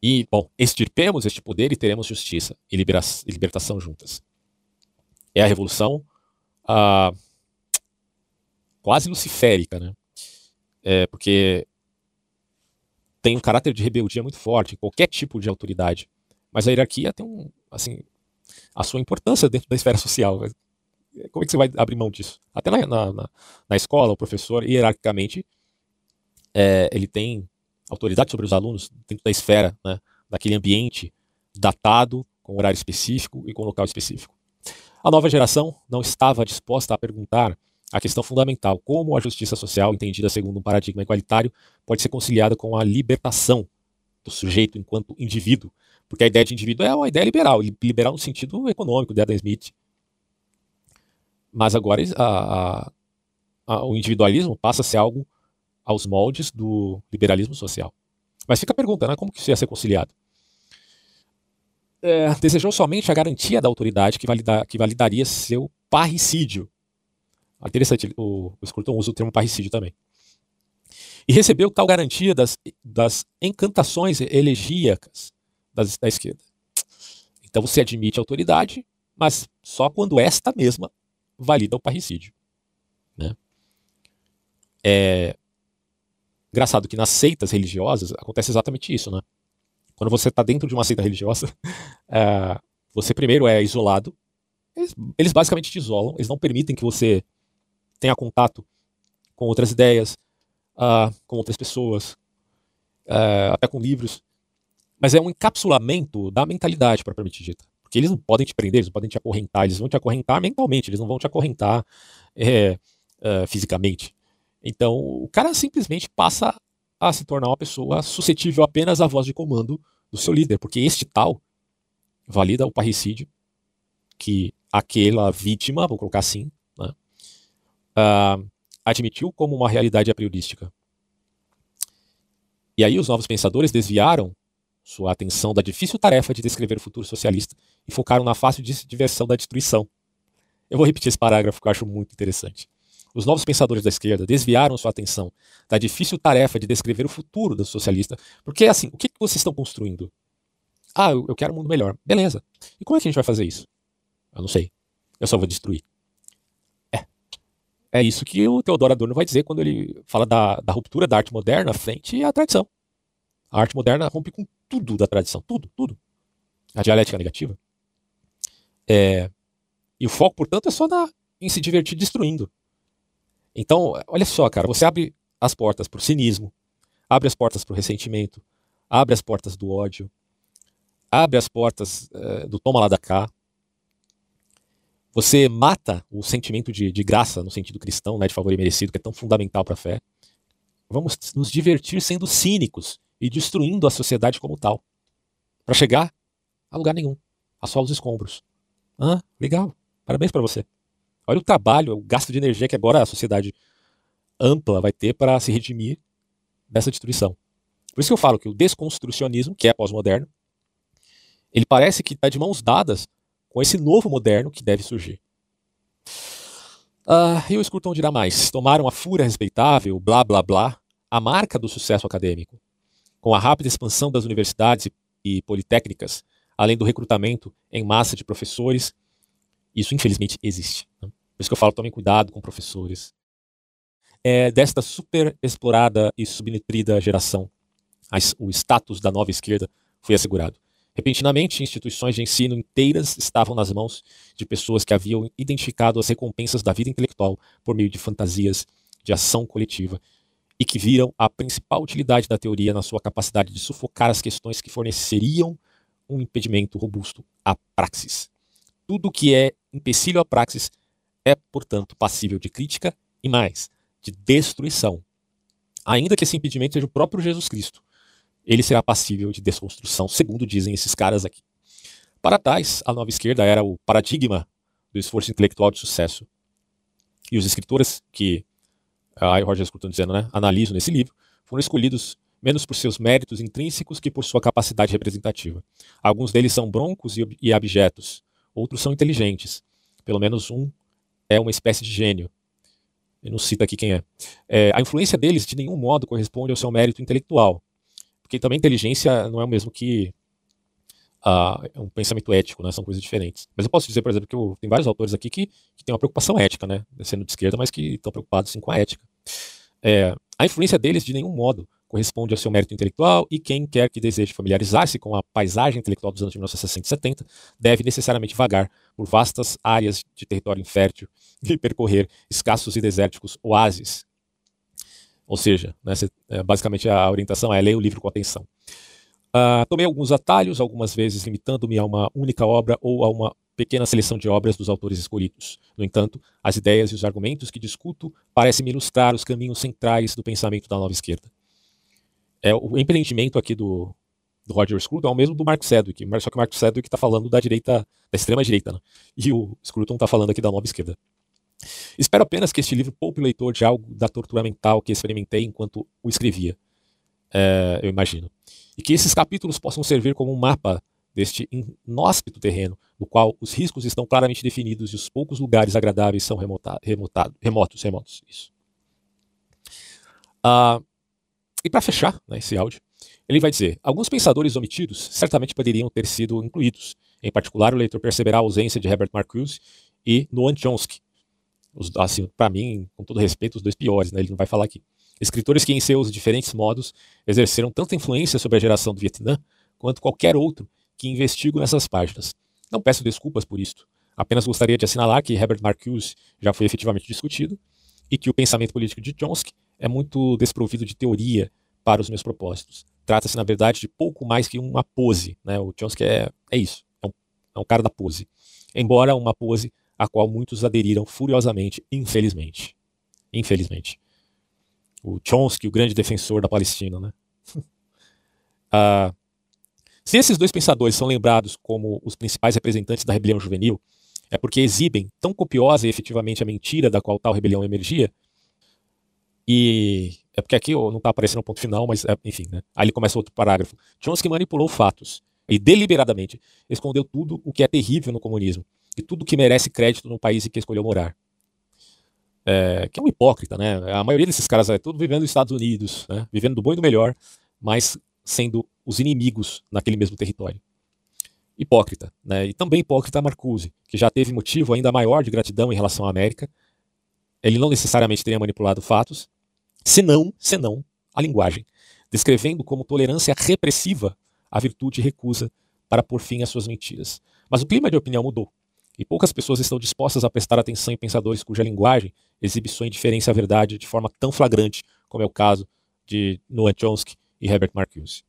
E, bom, extirpemos este poder e teremos justiça e, libera e libertação juntas. É a revolução ah, quase luciférica, né? É, porque tem um caráter de rebeldia muito forte qualquer tipo de autoridade. Mas a hierarquia tem um, assim, a sua importância dentro da esfera social. Como é que você vai abrir mão disso? Até na, na, na escola, o professor, hierarquicamente, é, ele tem autoridade sobre os alunos dentro da esfera, né, daquele ambiente datado, com horário específico e com local específico. A nova geração não estava disposta a perguntar a questão fundamental: como a justiça social, entendida segundo um paradigma igualitário, pode ser conciliada com a libertação do sujeito enquanto indivíduo. Porque a ideia de indivíduo é uma ideia liberal, liberal no sentido econômico de Adam Smith. Mas agora a, a, o individualismo passa a ser algo aos moldes do liberalismo social. Mas fica a pergunta, né? como que isso ia ser conciliado? É, desejou somente a garantia da autoridade que, valida, que validaria seu parricídio. Ah, interessante, o, o Scruton usa o termo parricídio também. E recebeu tal garantia das, das encantações elegíacas das, da esquerda. Então você admite a autoridade, mas só quando esta mesma valida o parricídio. Né? É engraçado que nas seitas religiosas acontece exatamente isso, né? Quando você está dentro de uma seita religiosa, é, você primeiro é isolado. Eles, eles, basicamente te isolam, eles não permitem que você tenha contato com outras ideias, uh, com outras pessoas, uh, até com livros. Mas é um encapsulamento da mentalidade, propriamente dita. Porque eles não podem te prender, eles não podem te acorrentar, eles vão te acorrentar mentalmente, eles não vão te acorrentar é, uh, fisicamente. Então, o cara simplesmente passa a se tornar uma pessoa suscetível apenas à voz de comando do seu líder, porque este tal valida o parricídio que aquela vítima, vou colocar assim, uh, admitiu como uma realidade a priorística. E aí os novos pensadores desviaram sua atenção da difícil tarefa de descrever o futuro socialista e focaram na fácil diversão da destruição. Eu vou repetir esse parágrafo que eu acho muito interessante. Os novos pensadores da esquerda desviaram sua atenção da difícil tarefa de descrever o futuro do socialista, porque assim, o que, vocês estão construindo? Ah, eu quero um mundo melhor. Beleza. E como é que a gente vai fazer isso? Eu não sei. Eu só vou destruir. É. É isso que o Teodoro Adorno vai dizer quando ele fala da, da ruptura da arte moderna frente à tradição. A arte moderna rompe com tudo da tradição. Tudo, tudo. A dialética negativa. É, e o foco, portanto, é só na, em se divertir destruindo. Então, olha só, cara, você abre as portas para o cinismo, abre as portas para o ressentimento, abre as portas do ódio, abre as portas uh, do toma lá da cá. Você mata o sentimento de, de graça no sentido cristão, né, de favor merecido, que é tão fundamental para a fé. Vamos nos divertir sendo cínicos e destruindo a sociedade como tal, para chegar a lugar nenhum, a só os escombros. Ah, legal. Parabéns para você. Olha o trabalho, o gasto de energia que agora a sociedade ampla vai ter para se redimir dessa destruição. Por isso que eu falo que o desconstrucionismo, que é pós-moderno, ele parece que está de mãos dadas com esse novo moderno que deve surgir. Uh, e o Scruton dirá mais: tomaram a fúria respeitável, blá blá blá, a marca do sucesso acadêmico. Com a rápida expansão das universidades e politécnicas, além do recrutamento em massa de professores, isso infelizmente existe. Né? Por isso que eu falo, tomem cuidado com professores. É, desta super explorada e subnutrida geração, o status da nova esquerda foi assegurado. Repentinamente, instituições de ensino inteiras estavam nas mãos de pessoas que haviam identificado as recompensas da vida intelectual por meio de fantasias de ação coletiva e que viram a principal utilidade da teoria na sua capacidade de sufocar as questões que forneceriam um impedimento robusto à praxis. Tudo que é empecilho à praxis é, portanto, passível de crítica e mais, de destruição. Ainda que esse impedimento seja o próprio Jesus Cristo, ele será passível de desconstrução, segundo dizem esses caras aqui. Para tais, a nova esquerda era o paradigma do esforço intelectual de sucesso. E os escritores que a Roger Scruton dizendo, né, analiso nesse livro, foram escolhidos menos por seus méritos intrínsecos que por sua capacidade representativa. Alguns deles são broncos e abjetos, outros são inteligentes. Pelo menos um é uma espécie de gênio. Eu não cito aqui quem é. é. A influência deles de nenhum modo corresponde ao seu mérito intelectual. Porque também inteligência não é o mesmo que uh, um pensamento ético, né? São coisas diferentes. Mas eu posso dizer, por exemplo, que eu, tem vários autores aqui que, que têm uma preocupação ética, né? Sendo de esquerda, mas que estão preocupados sim com a ética. É, a influência deles de nenhum modo corresponde ao seu mérito intelectual e quem quer que deseje familiarizar-se com a paisagem intelectual dos anos de 1960 e 70 deve necessariamente vagar por vastas áreas de território infértil e percorrer escassos e desérticos oásis. Ou seja, né, é, basicamente a orientação é ler o livro com atenção. Uh, tomei alguns atalhos, algumas vezes limitando-me a uma única obra ou a uma pequena seleção de obras dos autores escolhidos. No entanto, as ideias e os argumentos que discuto parecem-me ilustrar os caminhos centrais do pensamento da nova esquerda é, o empreendimento aqui do, do Roger Scruton é o mesmo do Mark Sedgwick, só que o Mark Sedgwick está falando da direita, da extrema direita, né? e o Scruton está falando aqui da nova esquerda. Espero apenas que este livro poupe o leitor de algo da tortura mental que experimentei enquanto o escrevia, é, eu imagino. E que esses capítulos possam servir como um mapa deste inóspito terreno, no qual os riscos estão claramente definidos e os poucos lugares agradáveis são remota, remotos. remotos isso. Uh, e para fechar né, esse áudio, ele vai dizer: alguns pensadores omitidos certamente poderiam ter sido incluídos. Em particular, o leitor perceberá a ausência de Herbert Marcuse e Noam Chomsky. Assim, para mim, com todo respeito, os dois piores, né? ele não vai falar aqui. Escritores que, em seus diferentes modos, exerceram tanta influência sobre a geração do Vietnã quanto qualquer outro que investigo nessas páginas. Não peço desculpas por isto. Apenas gostaria de assinalar que Herbert Marcuse já foi efetivamente discutido e que o pensamento político de Chomsky é muito desprovido de teoria para os meus propósitos. Trata-se, na verdade, de pouco mais que uma pose. Né? O Chomsky é, é isso, é um, é um cara da pose. Embora uma pose a qual muitos aderiram furiosamente, infelizmente. Infelizmente. O Chomsky, o grande defensor da Palestina. Né? uh, se esses dois pensadores são lembrados como os principais representantes da rebelião juvenil, é porque exibem tão copiosa e efetivamente a mentira da qual tal rebelião emergia, e é porque aqui não está aparecendo o ponto final, mas é, enfim, né? Aí ele começa outro parágrafo. Chomsky manipulou fatos e deliberadamente escondeu tudo o que é terrível no comunismo e tudo que merece crédito no país em que escolheu morar. É, que é um hipócrita, né? A maioria desses caras é tudo vivendo nos Estados Unidos, né? vivendo do bom e do melhor, mas sendo os inimigos naquele mesmo território. Hipócrita, né? E também hipócrita Marcuse, que já teve motivo ainda maior de gratidão em relação à América. Ele não necessariamente teria manipulado fatos, senão, senão a linguagem, descrevendo como tolerância repressiva a virtude recusa para pôr fim às suas mentiras. Mas o clima de opinião mudou, e poucas pessoas estão dispostas a prestar atenção em pensadores cuja linguagem exibe sua indiferença à verdade de forma tão flagrante como é o caso de Noam Chomsky e Herbert Marcuse.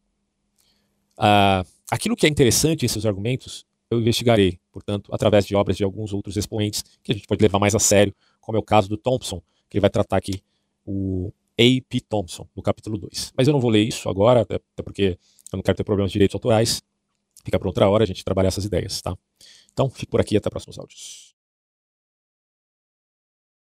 Uh, aquilo que é interessante em seus argumentos eu investigarei, portanto, através de obras de alguns outros expoentes que a gente pode levar mais a sério, como é o caso do Thompson, que ele vai tratar aqui o A.P. Thompson, no capítulo 2. Mas eu não vou ler isso agora, até porque eu não quero ter problemas de direitos autorais. Fica para outra hora a gente trabalhar essas ideias, tá? Então, fico por aqui até próximos áudios.